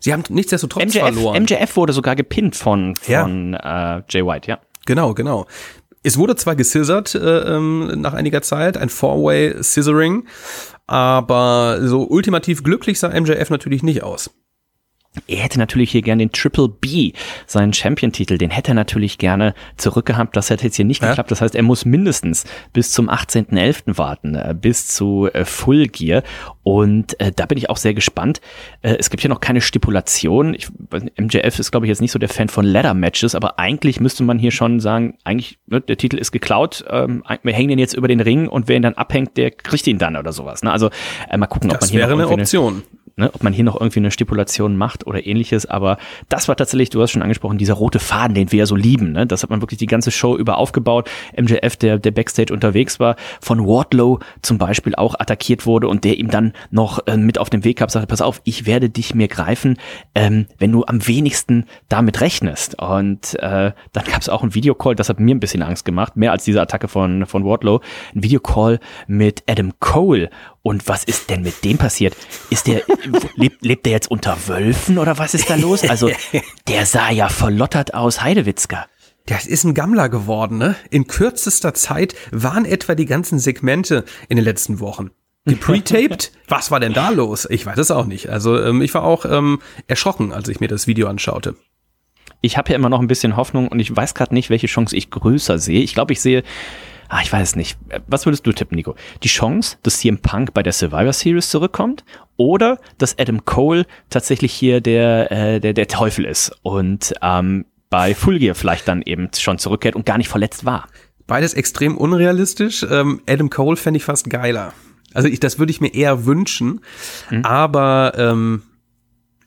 Sie haben nichtsdestotrotz MJF, verloren. MJF wurde sogar gepinnt von, Ja. von äh, Jay White, ja. Genau, genau. Es wurde zwar gescissert äh, ähm, nach einiger Zeit, ein Four-Way Scissoring, aber so ultimativ glücklich sah MJF natürlich nicht aus. Er hätte natürlich hier gerne den Triple B, seinen Champion-Titel, den hätte er natürlich gerne zurückgehabt. Das hätte jetzt hier nicht Ja. geklappt. Das heißt, er muss mindestens bis zum 18.11. warten, äh, bis zu äh, Full Gear. Und äh, da bin ich auch sehr gespannt. Äh, es gibt hier noch keine Stipulation. Ich, MJF ist, glaube ich, jetzt nicht so der Fan von Ladder-Matches, aber eigentlich müsste man hier schon sagen, eigentlich, ne, der Titel ist geklaut, ähm, wir hängen den jetzt über den Ring und wer ihn dann abhängt, der kriegt ihn dann oder sowas. Ne? Also äh, mal gucken, ob Das man hier wäre noch eine Option. Ne, ob man hier noch irgendwie eine Stipulation macht oder ähnliches. Aber das war tatsächlich, du hast schon angesprochen, dieser rote Faden, den wir ja so lieben. Ne? Das hat man wirklich die ganze Show über aufgebaut. MJF, der, der Backstage unterwegs war, von Wardlow zum Beispiel auch attackiert wurde und der ihm dann noch äh, mit auf den Weg gab, sagte, pass auf, ich werde dich mir greifen, ähm, wenn du am wenigsten damit rechnest. Und äh, dann gab es auch einen Videocall, das hat mir ein bisschen Angst gemacht, mehr als diese Attacke von, von Wardlow. Ein Videocall mit Adam Cole. Und was ist denn mit dem passiert? Ist der, lebt, lebt der jetzt unter Wölfen oder was ist da los? Also, der sah ja verlottert aus, Heidewitzka. Das ist ein Gammler geworden, ne? In kürzester Zeit waren etwa die ganzen Segmente in den letzten Wochen. Gepretaped? Was war denn da los? Ich weiß es auch nicht. Also ähm, ich war auch ähm, erschrocken, als ich mir das Video anschaute. Ich habe ja immer noch ein bisschen Hoffnung und ich weiß gerade nicht, welche Chance ich größer sehe. Ich glaube, ich sehe, ah, ich weiß es nicht. Was würdest du tippen, Nico? Die Chance, dass CM Punk bei der Survivor Series zurückkommt oder dass Adam Cole tatsächlich hier der, äh, der, der Teufel ist und ähm, bei Full Gear vielleicht dann eben schon zurückkehrt und gar nicht verletzt war. Beides extrem unrealistisch. Ähm, Adam Cole fände ich fast geiler. Also ich, das würde ich mir eher wünschen. Aber ähm,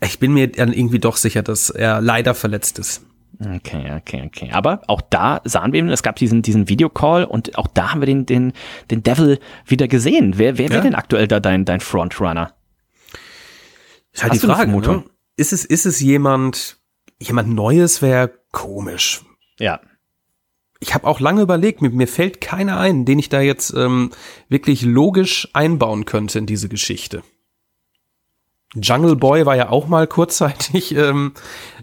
ich bin mir dann irgendwie doch sicher, dass er leider verletzt ist. Okay, okay, okay. Aber auch da sahen wir, es gab diesen, diesen Videocall und auch da haben wir den, den, den Devil wieder gesehen. Wer, wer wäre Ja. denn aktuell da dein, dein Frontrunner? Ist halt Hast die Frage. Ne? Ist es, ist es jemand, jemand Neues wäre komisch. Ja. Ich habe auch lange überlegt, mir, mir fällt keiner ein, den ich da jetzt ähm, wirklich logisch einbauen könnte in diese Geschichte. Jungle Boy war ja auch mal kurzzeitig, ähm,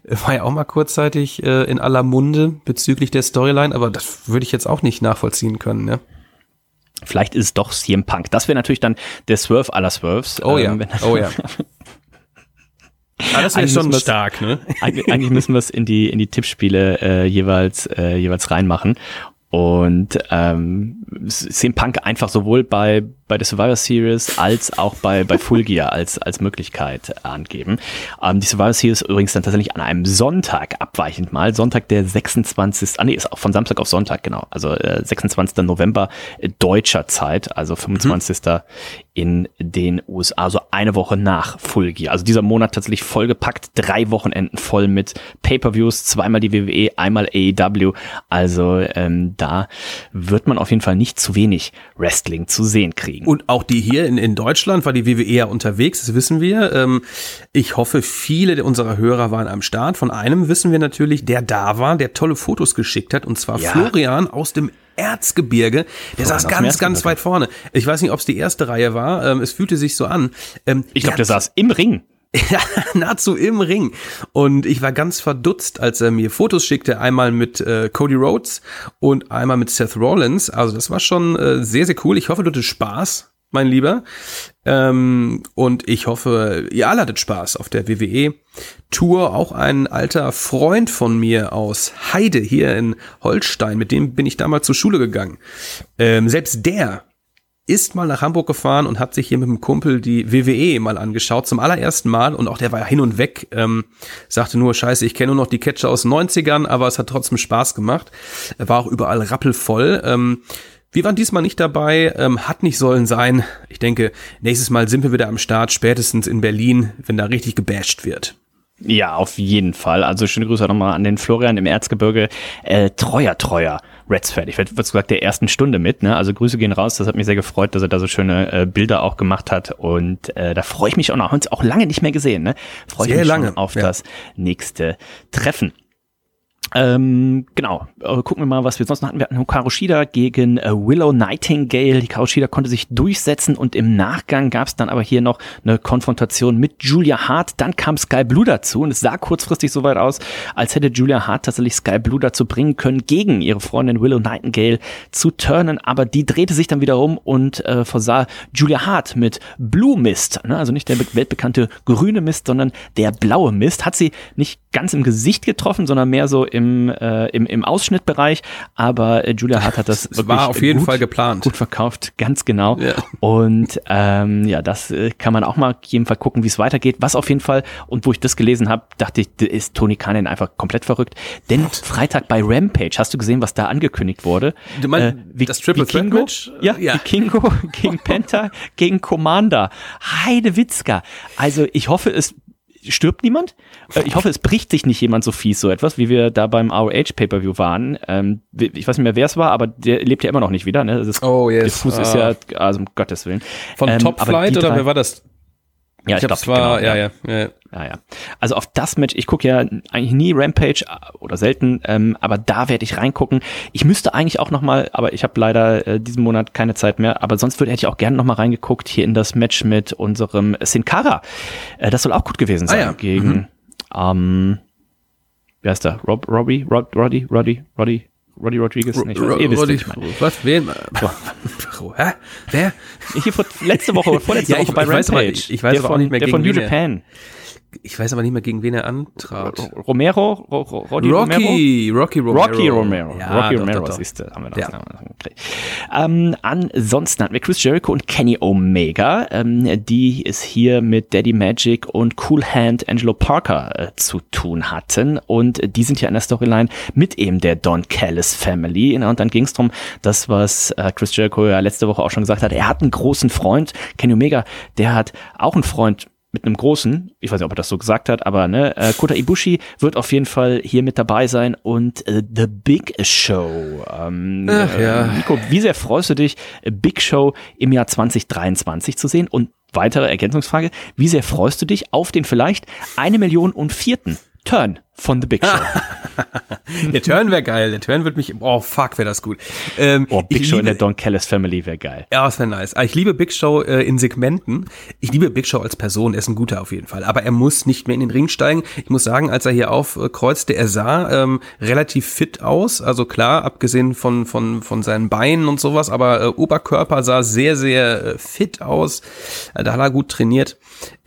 war ja auch mal kurzzeitig äh, in aller Munde bezüglich der Storyline, aber das würde ich jetzt auch nicht nachvollziehen können, ne? Vielleicht ist es doch CM Punk. Das wäre natürlich dann der Swerve aller Swerves. Oh ja, ähm, oh ja. Ah, das wäre Eigentlich schon stark, ne? Eig eigentlich müssen wir es in die in die Tippspiele äh, jeweils äh, jeweils reinmachen und ähm, CM Punk einfach sowohl bei bei der Survivor Series als auch bei bei Full Gear als als Möglichkeit angeben. Ähm, die Survivor Series übrigens dann tatsächlich an einem Sonntag abweichend mal Sonntag der 26. Ah nee, ist auch von Samstag auf Sonntag genau. Also äh, 26. November äh, deutscher Zeit, also 25. in den USA, also eine Woche nach Full Gear. Also dieser Monat tatsächlich vollgepackt, drei Wochenenden voll mit Pay-per-Views, zweimal die WWE, einmal AEW. Also ähm, da wird man auf jeden Fall nicht zu wenig Wrestling zu sehen kriegen. Und auch die hier in, in Deutschland war die WWE ja unterwegs, das wissen wir. Ähm, ich hoffe, viele unserer Hörer waren am Start. Von einem wissen wir natürlich, der da war, der tolle Fotos geschickt hat, und zwar Ja. Florian aus dem Erzgebirge. Der saß aus dem ganz, ganz weit vorne. Ich weiß nicht, ob es die erste Reihe war. Ähm, es fühlte sich so an. Ähm, ich glaube, der der saß im Ring. ja, nahezu im Ring. Und ich war ganz verdutzt, als er mir Fotos schickte, einmal mit äh, Cody Rhodes und einmal mit Seth Rollins. Also das war schon äh, sehr, sehr cool. Ich hoffe, du hattest Spaß, mein Lieber. Ähm, und ich hoffe, ihr alle hattet Spaß auf der WWE-Tour. Auch ein alter Freund von mir aus Heide hier in Holstein, mit dem bin ich damals zur Schule gegangen. Ähm, selbst der ist mal nach Hamburg gefahren und hat sich hier mit dem Kumpel die WWE mal angeschaut, zum allerersten Mal. Und auch der war hin und weg, ähm, sagte nur, scheiße, ich kenne nur noch die Catcher aus den 90ern, aber es hat trotzdem Spaß gemacht. Er war auch überall rappelvoll. Ähm, wir waren diesmal nicht dabei, ähm, hat nicht sollen sein. Ich denke, nächstes Mal sind wir wieder am Start, spätestens in Berlin, wenn da richtig gebasht wird. Ja, auf jeden Fall. Also schöne Grüße nochmal an den Florian im Erzgebirge. Äh, treuer, treuer Reds-Fan. Ich werde gesagt, der ersten Stunde mit. Ne? Also Grüße gehen raus. Das hat mich sehr gefreut, dass er da so schöne äh, Bilder auch gemacht hat. Und äh, da freue ich mich auch noch. Haben uns auch lange nicht mehr gesehen. Ne? Freue ich Sehr mich lange, auf ja. das nächste Treffen. Ähm, genau. Äh, gucken wir mal, was wir sonst noch hatten. Wir hatten Hikaru Shida gegen äh, Willow Nightingale. Hikaru Shida konnte sich durchsetzen und im Nachgang gab es dann aber hier noch eine Konfrontation mit Julia Hart. Dann kam Sky Blue dazu und es sah kurzfristig so weit aus, als hätte Julia Hart tatsächlich Sky Blue dazu bringen können, gegen ihre Freundin Willow Nightingale zu turnen. Aber die drehte sich dann wieder um und äh, versah Julia Hart mit Blue Mist. Ne? Also nicht der be- weltbekannte grüne Mist, sondern der blaue Mist. Hat sie nicht ganz im Gesicht getroffen, sondern mehr so im, äh, im, im Ausschnittbereich. Aber äh, Julia Hart hat das Es wirklich war auf jeden gut, Fall geplant. gut verkauft, ganz genau. Ja. Und ähm, ja, das äh, kann man auch mal auf jeden Fall gucken, wie es weitergeht. Was auf jeden Fall, und wo ich das gelesen habe, dachte ich, ist Tony Khan einfach komplett verrückt. Denn Freitag bei Rampage, hast du gesehen, was da angekündigt wurde? Du meinst wie, das Triple Threat Match? Ja, Ja. Vikingo gegen Penta gegen Commander. Heidewitzka. Also ich hoffe, es stirbt niemand. Äh, Ich hoffe, es bricht sich nicht jemand so fies, so etwas, wie wir da beim ROH Pay-Per-View waren. Ähm, Ich weiß nicht mehr, wer es war, aber der lebt ja immer noch nicht wieder. Ne? Das, Oh, yes. Der Fuß ist Ah. ja, also um Gottes Willen. Von Ähm, Top Flight oder drei- wer war das? Ja, ich, glaub, glaube, genau, ja, ja, ja. ja. Also auf das Match, ich gucke ja eigentlich nie Rampage äh, oder selten, ähm, aber da werde ich reingucken. Ich müsste eigentlich auch noch mal, aber ich habe leider äh, diesen Monat keine Zeit mehr, aber sonst würde hätte ich auch gerne noch mal reingeguckt hier in das Match mit unserem Sin Cara. Äh, das soll auch gut gewesen sein Ah, ja. gegen ähm, wer ist da? Rob, Robbie, Rod, Roddy, Roddy, Roddy, Roddy Rodriguez? Ich weiß, ihr wisst, wen ich meine. was? Wen? Hä? Wer? Hier vor, letzte Woche oder vorletzte Ja, ich- Woche bei ich weiß Rampage. aber- ich- weiß der auch von, nicht mehr, der von New Japan. Ich weiß aber nicht mehr, gegen wen er antrat. Romero? Ro, Ro, Roddy Romero? Rocky, Rocky Romero. Rocky Romero. Ja, Rocky doch, Romero, doch, doch. siehst du, haben wir das. Ja. Ähm, ansonsten hatten wir Chris Jericho und Kenny Omega, ähm, die es hier mit Daddy Magic und Cool Hand Angelo Parker äh, zu tun hatten. Und die sind ja in der Storyline mit eben der Don Callis Family. Und dann ging es darum, das, was äh, Chris Jericho ja letzte Woche auch schon gesagt hat, er hat einen großen Freund. Kenny Omega, der hat auch einen Freund mit einem großen, ich weiß nicht, ob er das so gesagt hat, aber ne, äh, Kota Ibushi wird auf jeden Fall hier mit dabei sein und äh, The Big Show. Ähm, Ach, ja. äh, Nico, wie sehr freust du dich, äh, Big Show im Jahr 2023 zu sehen? Und weitere Ergänzungsfrage, wie sehr freust du dich auf den vielleicht eine Million und vierten Turn von The Big Show? der Turn wäre geil. Der Turn wird mich, oh fuck, wäre das gut. Ähm, Oh, Big Show in liebe- der Don Callis Family wäre geil. Ja, das wäre nice. Ah, Ich liebe Big Show äh, in Segmenten. Ich liebe Big Show als Person, er ist ein guter auf jeden Fall. Aber er muss nicht mehr in den Ring steigen. Ich muss sagen, als er hier aufkreuzte, er sah ähm, relativ fit aus. Also klar, abgesehen von, von, von seinen Beinen und sowas, aber äh, Oberkörper sah sehr, sehr äh, fit aus. Äh, da hat er gut trainiert.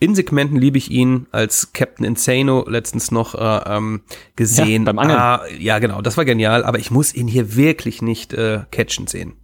In Segmenten liebe ich ihn als Captain Insano letztens noch äh, ähm, gesehen. Ja, beim Angeln. Ah, ja, genau, das war genial. Aber ich muss ihn hier wirklich nicht äh, catchen sehen.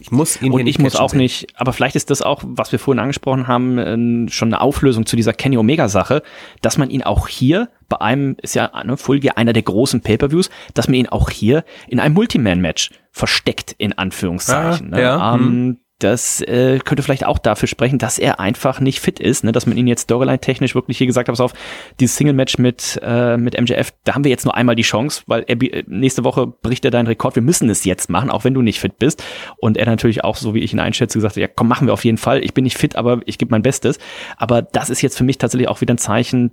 Ich muss ihn Und ich muss auch sehen. nicht, aber vielleicht ist das auch, was wir vorhin angesprochen haben, äh, schon eine Auflösung zu dieser Kenny Omega Sache, dass man ihn auch hier bei einem, ist ja ne, Full Gear einer der großen Pay-Per-Views, dass man ihn auch hier in einem Multiman-Match versteckt, in Anführungszeichen. Ah, ne? ja, ähm, das äh, könnte vielleicht auch dafür sprechen, dass er einfach nicht fit ist, ne? dass man ihn jetzt Storyline-technisch wirklich hier gesagt hat, pass auf, dieses Single-Match mit, äh, mit MJF, da haben wir jetzt nur einmal die Chance, weil er, bi- nächste Woche bricht er deinen Rekord, wir müssen es jetzt machen, auch wenn du nicht fit bist. Und er natürlich auch, so wie ich ihn einschätze, gesagt hat, ja komm, machen wir auf jeden Fall, ich bin nicht fit, aber ich gebe mein Bestes. Aber das ist jetzt für mich tatsächlich auch wieder ein Zeichen,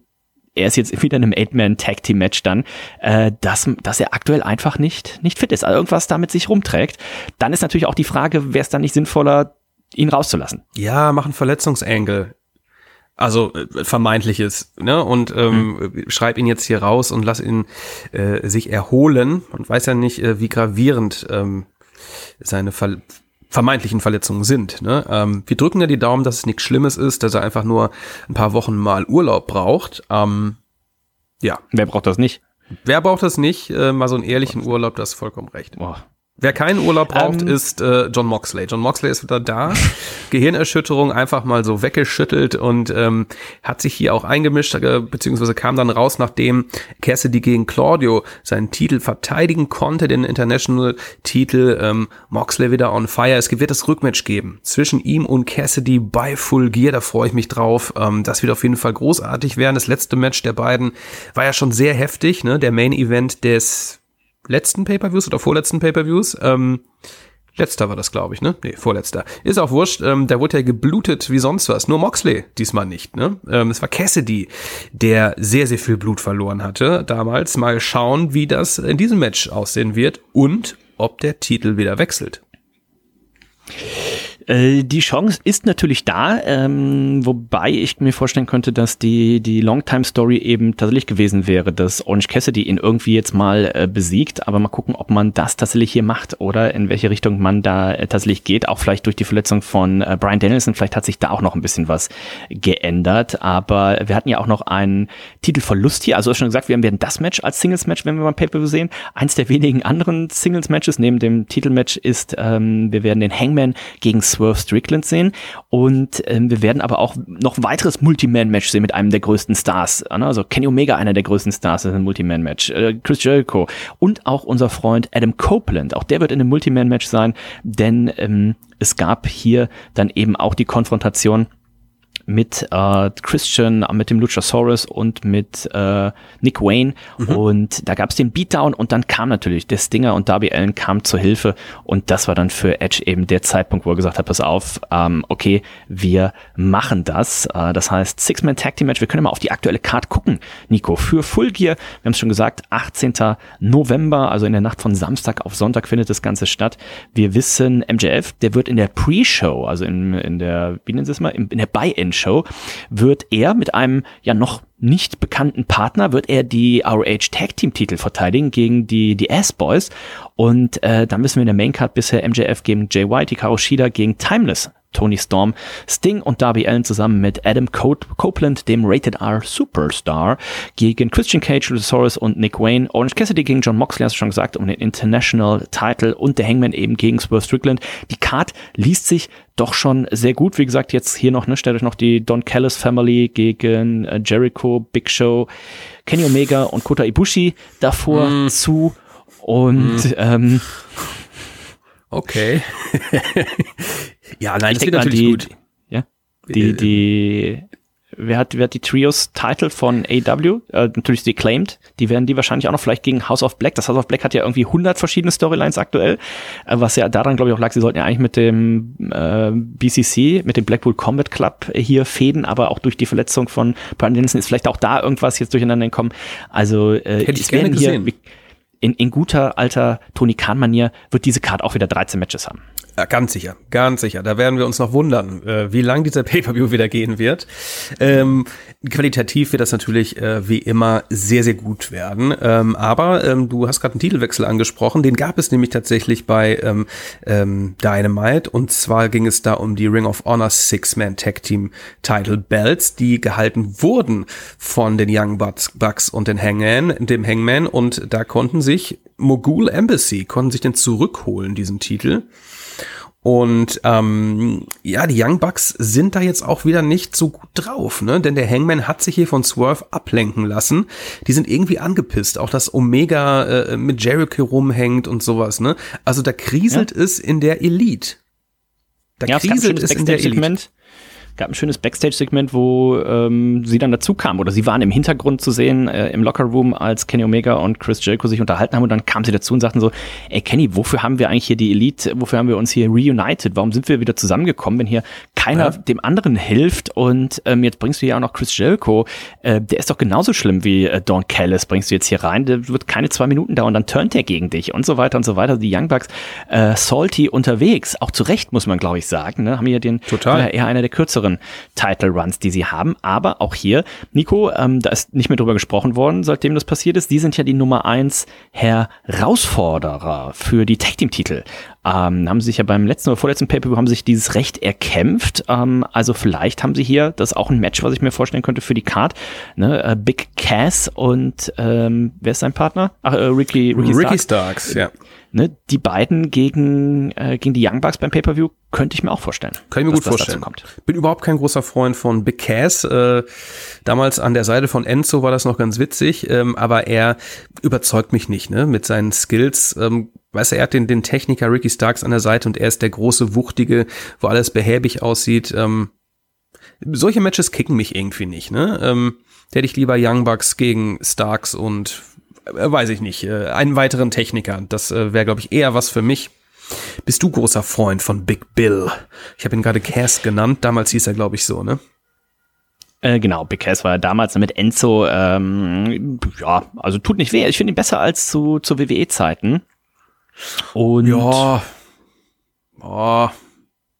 er ist jetzt wieder in einem Eight-Man-Tag-Team-Match dann, äh, dass, dass er aktuell einfach nicht, nicht fit ist, also irgendwas damit sich rumträgt. Dann ist natürlich auch die Frage, wäre es dann nicht sinnvoller, ihn rauszulassen? Ja, mach einen Verletzungsengel. Also äh, vermeintliches, ne? Und ähm, schreib ihn jetzt hier raus und lass ihn äh, sich erholen. Und weiß ja nicht, äh, wie gravierend ähm, seine Ver vermeintlichen Verletzungen sind. Ne? Ähm, wir drücken ja die Daumen, dass es nichts Schlimmes ist, dass er einfach nur ein paar Wochen mal Urlaub braucht. Ähm, ja, Wer braucht das nicht? wer braucht das nicht? Äh, mal so einen ehrlichen Urlaub, das ist vollkommen recht. Boah. Wer keinen Urlaub braucht, Ähm. ist äh, John Moxley. John Moxley ist wieder da. Gehirnerschütterung einfach mal so weggeschüttelt und ähm, hat sich hier auch eingemischt, äh, beziehungsweise kam dann raus, nachdem Cassidy gegen Claudio seinen Titel verteidigen konnte, den International-Titel. Ähm, Moxley wieder on fire. Es wird das Rückmatch geben zwischen ihm und Cassidy bei Full Gear. Da freue ich mich drauf. Ähm, das wird auf jeden Fall großartig werden. Das letzte Match der beiden war ja schon sehr heftig. Ne? Der Main-Event des letzten Pay-Per-Views oder vorletzten Pay-Per-Views. Ähm, letzter war das, glaube ich, ne? Nee, vorletzter. Ist auch wurscht, ähm, da wurde ja geblutet wie sonst was. Nur Moxley diesmal nicht, ne? Ähm, es war Cassidy, der sehr, sehr viel Blut verloren hatte damals. Mal schauen, wie das in diesem Match aussehen wird und ob der Titel wieder wechselt. Äh, die Chance ist natürlich da, ähm, wobei ich mir vorstellen könnte, dass die, die Longtime-Story eben tatsächlich gewesen wäre, dass Orange Cassidy ihn irgendwie jetzt mal äh, besiegt, aber mal gucken, ob man das tatsächlich hier macht oder in welche Richtung man da äh, tatsächlich geht, auch vielleicht durch die Verletzung von äh, Brian Danielson, vielleicht hat sich da auch noch ein bisschen was geändert, aber wir hatten ja auch noch einen Titelverlust hier, also schon gesagt, wir werden das Match als Singles-Match, wenn wir beim Pay-Per-View sehen, eins der wenigen anderen Singles-Matches neben dem Titelmatch ist, ähm, wir werden den Hangman gegen Swerve Strickland sehen. Und ähm, wir werden aber auch noch ein weiteres Multiman-Match sehen mit einem der größten Stars, ne? also Kenny Omega, einer der größten Stars, ist ein Multiman-Match, äh, Chris Jericho und auch unser Freund Adam Copeland, auch der wird in einem Multiman-Match sein, denn ähm, es gab hier dann eben auch die Konfrontation mit äh, Christian, mit dem Luchasaurus und mit äh, Nick Wayne. Und da gab es den Beatdown und dann kam natürlich der Stinger und Darby Allen kam zur Hilfe. Und das war dann für Edge eben der Zeitpunkt, wo er gesagt hat, pass auf, ähm, okay, wir machen das. Äh, das heißt, Six-Man Tag Team Match, wir können mal auf die aktuelle Card gucken, Nico. Für Full Gear, wir haben es schon gesagt, 18. November, also in der Nacht von Samstag auf Sonntag findet das Ganze statt. Wir wissen, MJF, der wird in der Pre-Show, also in, in der, wie nennen Sie es mal, in, in der Buy-In-Show, wird er mit einem ja noch nicht bekannten Partner, wird er die ROH Tag Team Titel verteidigen gegen die, die Ass-Boys. Und äh, dann wissen wir in der Main-Card bisher MJF gegen Jay White, Hikaru Shida gegen Timeless. Tony Storm, Sting und Darby Allen zusammen mit Adam Co Copeland, dem Rated R Superstar, gegen Christian Cage, Luchasaurus und Nick Wayne. Orange Cassidy gegen John Moxley, hast du schon gesagt, um den International Title und der Hangman eben gegen Swerve Strickland. Die Card liest sich doch schon sehr gut. Wie gesagt, jetzt hier noch, ne, stellt euch noch die Don Callis Family gegen äh, Jericho, Big Show, Kenny Omega und Kota Ibushi davor zu. Und ähm, Okay. ja, nein, ich das denke wird natürlich die, gut. Ja, die, die, wer hat, wer hat die Trios Title von AW? Äh, natürlich die Claimed. Die werden die wahrscheinlich auch noch vielleicht gegen House of Black. Das House of Black hat ja irgendwie 100 verschiedene Storylines aktuell, äh, was ja daran, glaube ich, auch lag, sie sollten ja eigentlich mit dem äh, BCC, mit dem Blackpool Combat Club hier fäden, aber auch durch die Verletzung von Brian Dennison ist vielleicht auch da irgendwas jetzt durcheinander gekommen. Also äh, Hätte ich es gerne hier, gesehen. wie- in, in guter alter Tony Khan-Manier wird diese Card auch wieder 13 Matches haben. Ja, ganz sicher, ganz sicher. Da werden wir uns noch wundern, äh, wie lang dieser Pay-Per-View wieder gehen wird. Ähm, qualitativ wird das natürlich äh, wie immer sehr, sehr gut werden. Ähm, aber ähm, du hast gerade einen Titelwechsel angesprochen. Den gab es nämlich tatsächlich bei ähm, ähm, Dynamite. Und zwar ging es da um die Ring of Honor Six-Man Tag Team Title Belts, die gehalten wurden von den Young Bucks, Bucks und den Hangman, dem Hangman. Und da konnten sich Mogul Embassy, konnten sich den zurückholen, diesen Titel. Und ähm, ja, die Young Bucks sind da jetzt auch wieder nicht so gut drauf, ne? Denn der Hangman hat sich hier von Swerve ablenken lassen. Die sind irgendwie angepisst. Auch dass Omega äh, mit Jericho rumhängt und sowas, ne? Also da kriselt ja. es in der Elite. Da ja, kriselt es in der Elite gab ein schönes Backstage-Segment, wo ähm, sie dann dazu kam oder sie waren im Hintergrund zu sehen äh, im Locker-Room, als Kenny Omega und Chris Jericho sich unterhalten haben und dann kamen sie dazu und sagten so, ey Kenny, wofür haben wir eigentlich hier die Elite, wofür haben wir uns hier reunited, warum sind wir wieder zusammengekommen, wenn hier keiner ja. dem anderen hilft und ähm, jetzt bringst du ja auch noch Chris Jericho, äh, der ist doch genauso schlimm wie äh, Don Callis, bringst du jetzt hier rein, der wird keine zwei Minuten dauern, dann turnt er gegen dich und so weiter und so weiter. Die Young Bucks äh, salty unterwegs, auch zu Recht muss man glaube ich sagen, ne? haben hier den Total. Äh, eher einer der kürzeren Title Runs, die sie haben. Aber auch hier, Nico, ähm, da ist nicht mehr drüber gesprochen worden, seitdem das passiert ist. Die sind ja die Nummer eins Herausforderer für die Tag Team Titel. Ähm, haben sich ja beim letzten oder vorletzten Paper haben sich dieses Recht erkämpft. Ähm, also vielleicht haben sie hier, das ist auch ein Match, was ich mir vorstellen könnte für die Card. Ne? Äh, Big Cass und ähm, wer ist sein Partner? Ach, äh, Ricky, Ricky, Ricky Starks. Starks ja ne, die beiden gegen, äh, gegen die Young Bucks beim Pay-Per-View könnte ich mir auch vorstellen. Kann ich mir gut vorstellen. Bin überhaupt kein großer Freund von Big Cass. Äh, damals an der Seite von Enzo war das noch ganz witzig, ähm, aber er überzeugt mich nicht, ne, mit seinen Skills. Ähm, Weißt du, er hat den, den Techniker Ricky Starks an der Seite und er ist der große, wuchtige, wo alles behäbig aussieht. Ähm, solche Matches kicken mich irgendwie nicht, ne? Ähm, da hätte ich lieber Young Bucks gegen Starks und äh, weiß ich nicht, äh, einen weiteren Techniker. Das äh, wäre, glaube ich, eher was für mich. Bist du großer Freund von Big Bill? Ich habe ihn gerade Cass genannt. Damals hieß er, glaube ich, so, ne? Äh, genau, Big Cass war ja damals mit Enzo, ähm, ja, also tut nicht weh. Ich finde ihn besser als zu, zu WWE-Zeiten. Und ja, oh,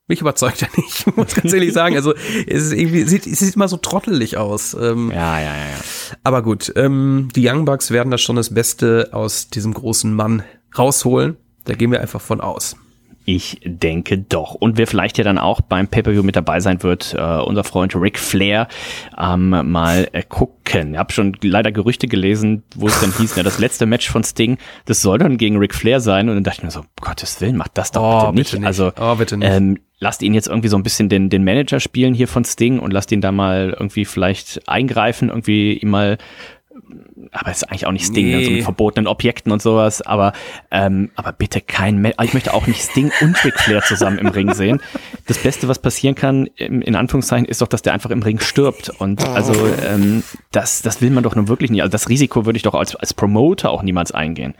mich überzeugt er nicht, muss ganz ehrlich sagen. Also es ist irgendwie, sieht, es sieht immer so trottelig aus. Ähm, ja, ja, ja, ja. Aber gut, ähm, die Young Bucks werden da schon das Beste aus diesem großen Mann rausholen. Da gehen wir einfach von aus. Ich denke doch. Und wer vielleicht ja dann auch beim Pay-Per-View mit dabei sein wird, äh, unser Freund Ric Flair, ähm, mal äh, gucken. Ich habe schon leider Gerüchte gelesen, wo es dann hieß, ne, das letzte Match von Sting, das soll dann gegen Ric Flair sein. Und dann dachte ich mir so, Gottes Willen, macht das doch oh, bitte, nicht. bitte, nicht. Also, oh, bitte nicht. Ähm, lasst ihn jetzt irgendwie so ein bisschen den, den Manager spielen hier von Sting und lasst ihn da mal irgendwie vielleicht eingreifen, irgendwie ihm mal aber ist eigentlich auch nicht Sting, nee. also mit verbotenen Objekten und sowas, aber, ähm, aber bitte kein, Me ich möchte auch nicht Sting und Ric Flair zusammen im Ring sehen. Das Beste, was passieren kann, in Anführungszeichen, ist doch, dass der einfach im Ring stirbt und also, ähm, das, das will man doch nun wirklich nicht, also das Risiko würde ich doch als, als Promoter auch niemals eingehen.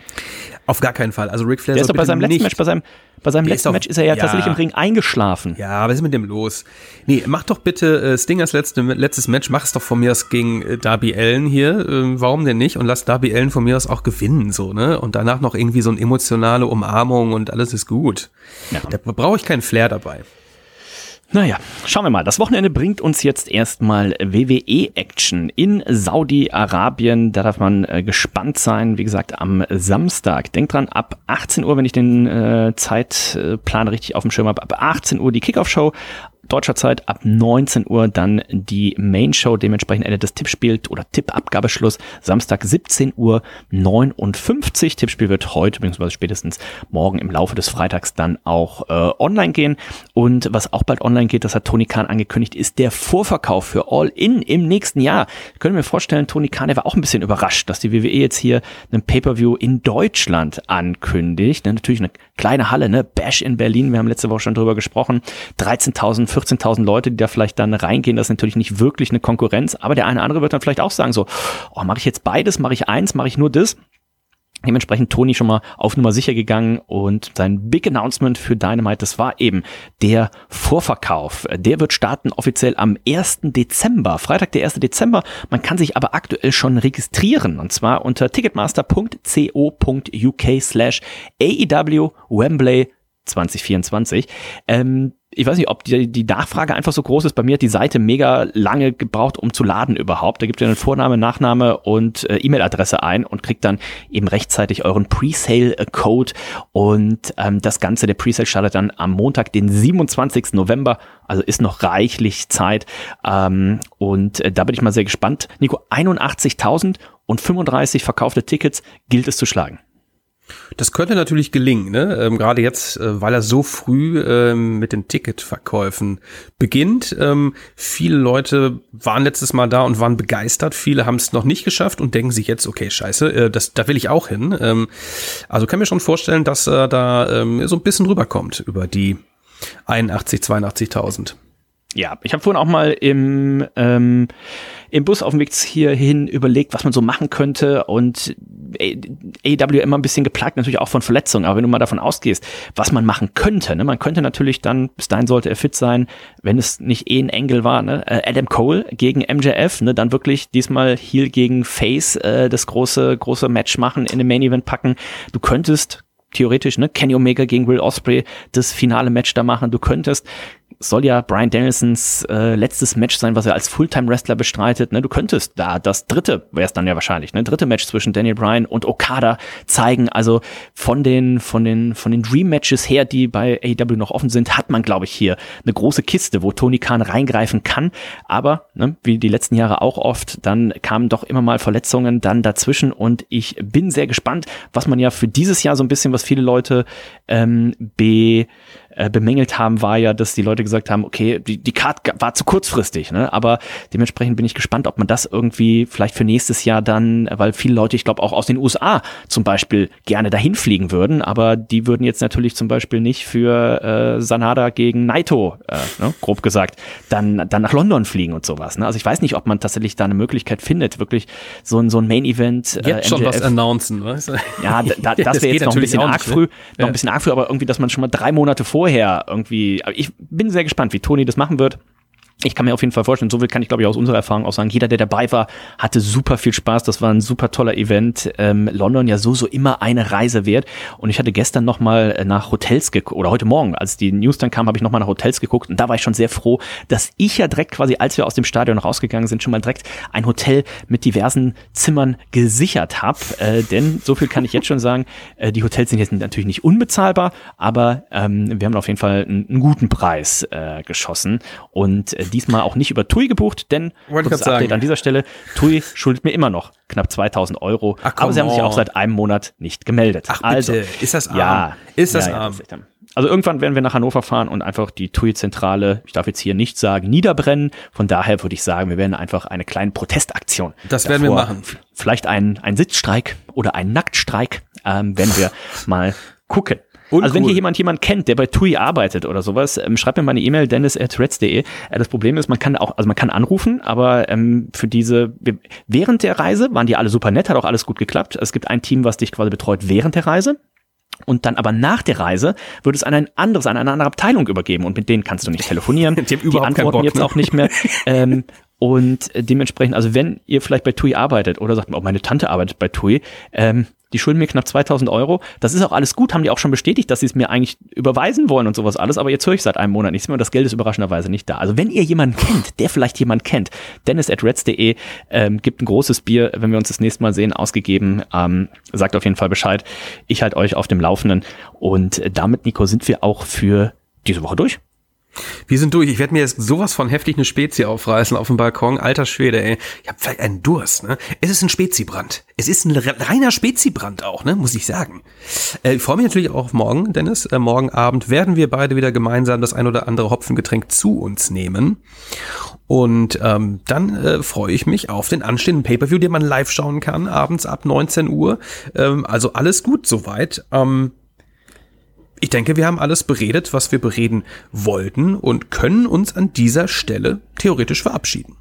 Auf gar keinen Fall, also Ric Flair der ist doch bei seinem letzten Match, bei seinem, bei seinem letzten Match ist er ja, ja, tatsächlich im Ring eingeschlafen. Ja, was ist mit dem los? Nee, mach doch bitte äh, Stingers letzte, letztes Match, mach es doch von mir aus gegen äh, Darby Allen hier. Äh, warum denn nicht? Und lass Darby Allen von mir aus auch gewinnen, so, ne? Und danach noch irgendwie so eine emotionale Umarmung und alles ist gut. Ja. Da brauche ich keinen Flair dabei. Naja, schauen wir mal. Das Wochenende bringt uns jetzt erstmal WWE-Action in Saudi-Arabien. Da darf man äh, gespannt sein. Wie gesagt, am Samstag. Denkt dran, ab 18 Uhr, wenn ich den äh, Zeitplan richtig auf dem Schirm habe, ab 18 Uhr die Kickoff-Show deutscher Zeit ab 19 Uhr dann die Main Show, dementsprechend endet das Tippspiel oder Tippabgabeschluss Samstag 17 Uhr 59. Tippspiel wird heute bzw. spätestens morgen im Laufe des Freitags dann auch äh, online gehen und was auch bald online geht, das hat Tony Khan angekündigt, ist der Vorverkauf für All In im nächsten Jahr. Ich könnte mir vorstellen, Tony Khan, der war auch ein bisschen überrascht, dass die WWE jetzt hier einen Pay-Per-View in Deutschland ankündigt. Ne, natürlich eine kleine Halle, ne? Bash in Berlin, wir haben letzte Woche schon drüber gesprochen. 13.000 14.000 Leute, die da vielleicht dann reingehen, das ist natürlich nicht wirklich eine Konkurrenz, aber der eine oder andere wird dann vielleicht auch sagen so, oh, mache ich jetzt beides, mache ich eins, mache ich nur das? Dementsprechend Tony schon mal auf Nummer sicher gegangen und sein Big Announcement für Dynamite, das war eben der Vorverkauf. Der wird starten offiziell am 1. Dezember, Freitag der 1. Dezember. Man kann sich aber aktuell schon registrieren und zwar unter ticketmaster.co.uk slash AEW Wembley 2024. Ähm, ich weiß nicht, ob die, die Nachfrage einfach so groß ist. Bei mir hat die Seite mega lange gebraucht, um zu laden überhaupt. Da gibt ihr einen Vorname, Nachname und äh, E-Mail-Adresse ein und kriegt dann eben rechtzeitig euren Presale-Code. Und ähm, das Ganze, der Presale startet dann am Montag, den 27. November. Also ist noch reichlich Zeit. Ähm, und äh, da bin ich mal sehr gespannt. Nico, 81.000 und 35 verkaufte Tickets gilt es zu schlagen. Das könnte natürlich gelingen, ne? Ähm, gerade jetzt, äh, weil er so früh ähm, mit den Ticketverkäufen beginnt. Ähm, viele Leute waren letztes Mal da und waren begeistert. Viele haben es noch nicht geschafft und denken sich jetzt, okay, scheiße, äh, das, da will ich auch hin. Ähm, also kann mir schon vorstellen, dass er da ähm, so ein bisschen rüberkommt über die 81, 82.000. Ja, ich habe vorhin auch mal im, ähm, im Bus auf dem Weg hierhin überlegt, was man so machen könnte und AEW immer ein bisschen geplagt, natürlich auch von Verletzungen, aber wenn du mal davon ausgehst, was man machen könnte, ne, man könnte natürlich dann, bis dahin sollte er fit sein, wenn es nicht eh ein Engel war, ne, äh, Adam Cole gegen MJF, ne, dann wirklich diesmal Heel gegen Face äh, das große, große Match machen, in den Main Event packen. Du könntest theoretisch, ne, Kenny Omega gegen Will Osprey das finale Match da machen. Du könntest soll ja Brian Danielsons äh, letztes Match sein, was er als Fulltime-Wrestler bestreitet. Ne? Du könntest da das dritte, wäre es dann ja wahrscheinlich, ne? dritte Match zwischen Daniel Bryan und Okada zeigen. Also von den, von den, von den Dream-Matches her, die bei AEW noch offen sind, hat man, glaube ich, hier eine große Kiste, wo Tony Khan reingreifen kann. Aber, ne, wie die letzten Jahre auch oft, dann kamen doch immer mal Verletzungen dann dazwischen und ich bin sehr gespannt, was man ja für dieses Jahr so ein bisschen, was viele Leute ähm, be äh, bemängelt haben, war ja, dass die Leute gesagt haben, okay, die, die Card war zu kurzfristig, ne? aber dementsprechend bin ich gespannt, ob man das irgendwie vielleicht für nächstes Jahr dann, weil viele Leute, ich glaube auch aus den USA zum Beispiel gerne dahin fliegen würden, aber die würden jetzt natürlich zum Beispiel nicht für äh, Sanada gegen Naito, äh, ne, grob gesagt, dann, dann nach London fliegen und sowas. Ne? Also ich weiß nicht, ob man tatsächlich da eine Möglichkeit findet, wirklich so ein, so ein Main-Event. Äh, jetzt schon MJF, was announcen, weißt du? Ja, da, das wäre jetzt noch ein bisschen arg früh, ne? noch ein bisschen arg früh, aber irgendwie, dass man schon mal drei Monate vor vorher irgendwie, ich bin sehr gespannt, wie Toni das machen wird ich kann mir auf jeden Fall vorstellen, so viel kann ich glaube ich aus unserer Erfahrung auch sagen. Jeder, der dabei war, hatte super viel Spaß. Das war ein super toller Event. Ähm, London ja so, so immer eine Reise wert. Und ich hatte gestern nochmal äh, nach Hotels geguckt, oder heute Morgen, als die News dann kam, habe ich nochmal nach Hotels geguckt. Und da war ich schon sehr froh, dass ich ja direkt quasi, als wir aus dem Stadion rausgegangen sind, schon mal direkt ein Hotel mit diversen Zimmern gesichert habe. Äh, denn so viel kann ich jetzt schon sagen, äh, die Hotels sind jetzt natürlich nicht unbezahlbar, aber ähm, wir haben auf jeden Fall einen, einen guten Preis äh, geschossen. Und äh, diesmal auch nicht über TUI gebucht, denn das Update an dieser Stelle, TUI schuldet mir immer noch knapp 2000 Euro, Ach, aber sie haben sich auch seit einem Monat nicht gemeldet. Ach, also, bitte. ist das arm? Ja, ist das ja, arm? Ja, also irgendwann werden wir nach Hannover fahren und einfach die TUI-Zentrale, ich darf jetzt hier nicht sagen, niederbrennen. Von daher würde ich sagen, wir werden einfach eine kleine Protestaktion. Das werden wir machen. Vielleicht ein, ein Sitzstreik oder ein Nacktstreik, ähm, wenn wir mal gucken. Uncool. Also wenn hier jemand jemand kennt, der bei TUI arbeitet oder sowas, ähm, schreibt mir mal eine E-Mail, dennis.reds.de. Äh, das Problem ist, man kann auch, also man kann anrufen, aber ähm, für diese, während der Reise waren die alle super nett, hat auch alles gut geklappt. Es gibt ein Team, was dich quasi betreut während der Reise. Und dann aber nach der Reise wird es an ein anderes, an eine andere Abteilung übergeben und mit denen kannst du nicht telefonieren. die, die antworten Bock, jetzt ne? auch nicht mehr. ähm, und dementsprechend, also wenn ihr vielleicht bei TUI arbeitet oder sagt, oh, meine Tante arbeitet bei TUI, ähm, die schulden mir knapp 2000 Euro. Das ist auch alles gut, haben die auch schon bestätigt, dass sie es mir eigentlich überweisen wollen und sowas alles. Aber jetzt höre ich seit einem Monat nichts mehr und das Geld ist überraschenderweise nicht da. Also wenn ihr jemanden kennt, der vielleicht jemanden kennt, dennis at reds.de ähm, gibt ein großes Bier, wenn wir uns das nächste Mal sehen, ausgegeben. Ähm, sagt auf jeden Fall Bescheid. Ich halte euch auf dem Laufenden. Und damit, Nico, sind wir auch für diese Woche durch. Wir sind durch. Ich werde mir jetzt sowas von heftig eine Spezie aufreißen auf dem Balkon. Alter Schwede, ey. Ich habe vielleicht einen Durst, ne? Es ist ein Spezibrand. Es ist ein reiner Spezibrand auch, ne? Muss ich sagen. Äh, ich freue mich natürlich auch auf morgen, Dennis. Äh, morgen Abend werden wir beide wieder gemeinsam das ein oder andere Hopfengetränk zu uns nehmen. Und ähm, dann äh, freue ich mich auf den anstehenden Pay-Per-View, den man live schauen kann, abends ab 19 Uhr. Ähm, also alles gut soweit. Ähm, ich denke, wir haben alles beredet, was wir bereden wollten und können uns an dieser Stelle theoretisch verabschieden.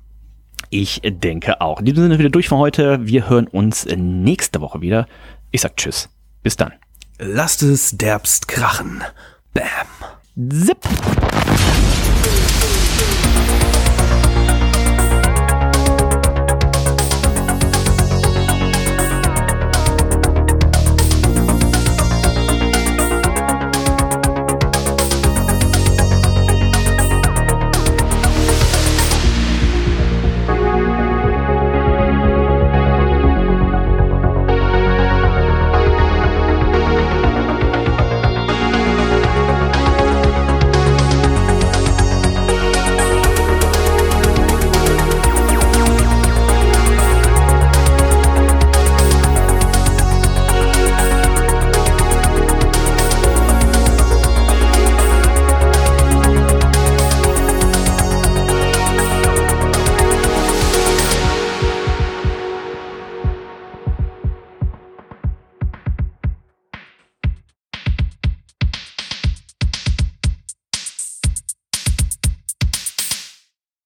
Ich denke auch. In diesem Sinne wieder durch für heute. Wir hören uns nächste Woche wieder. Ich sag Tschüss. Bis dann. Lasst es derbst krachen. Bam. Zip.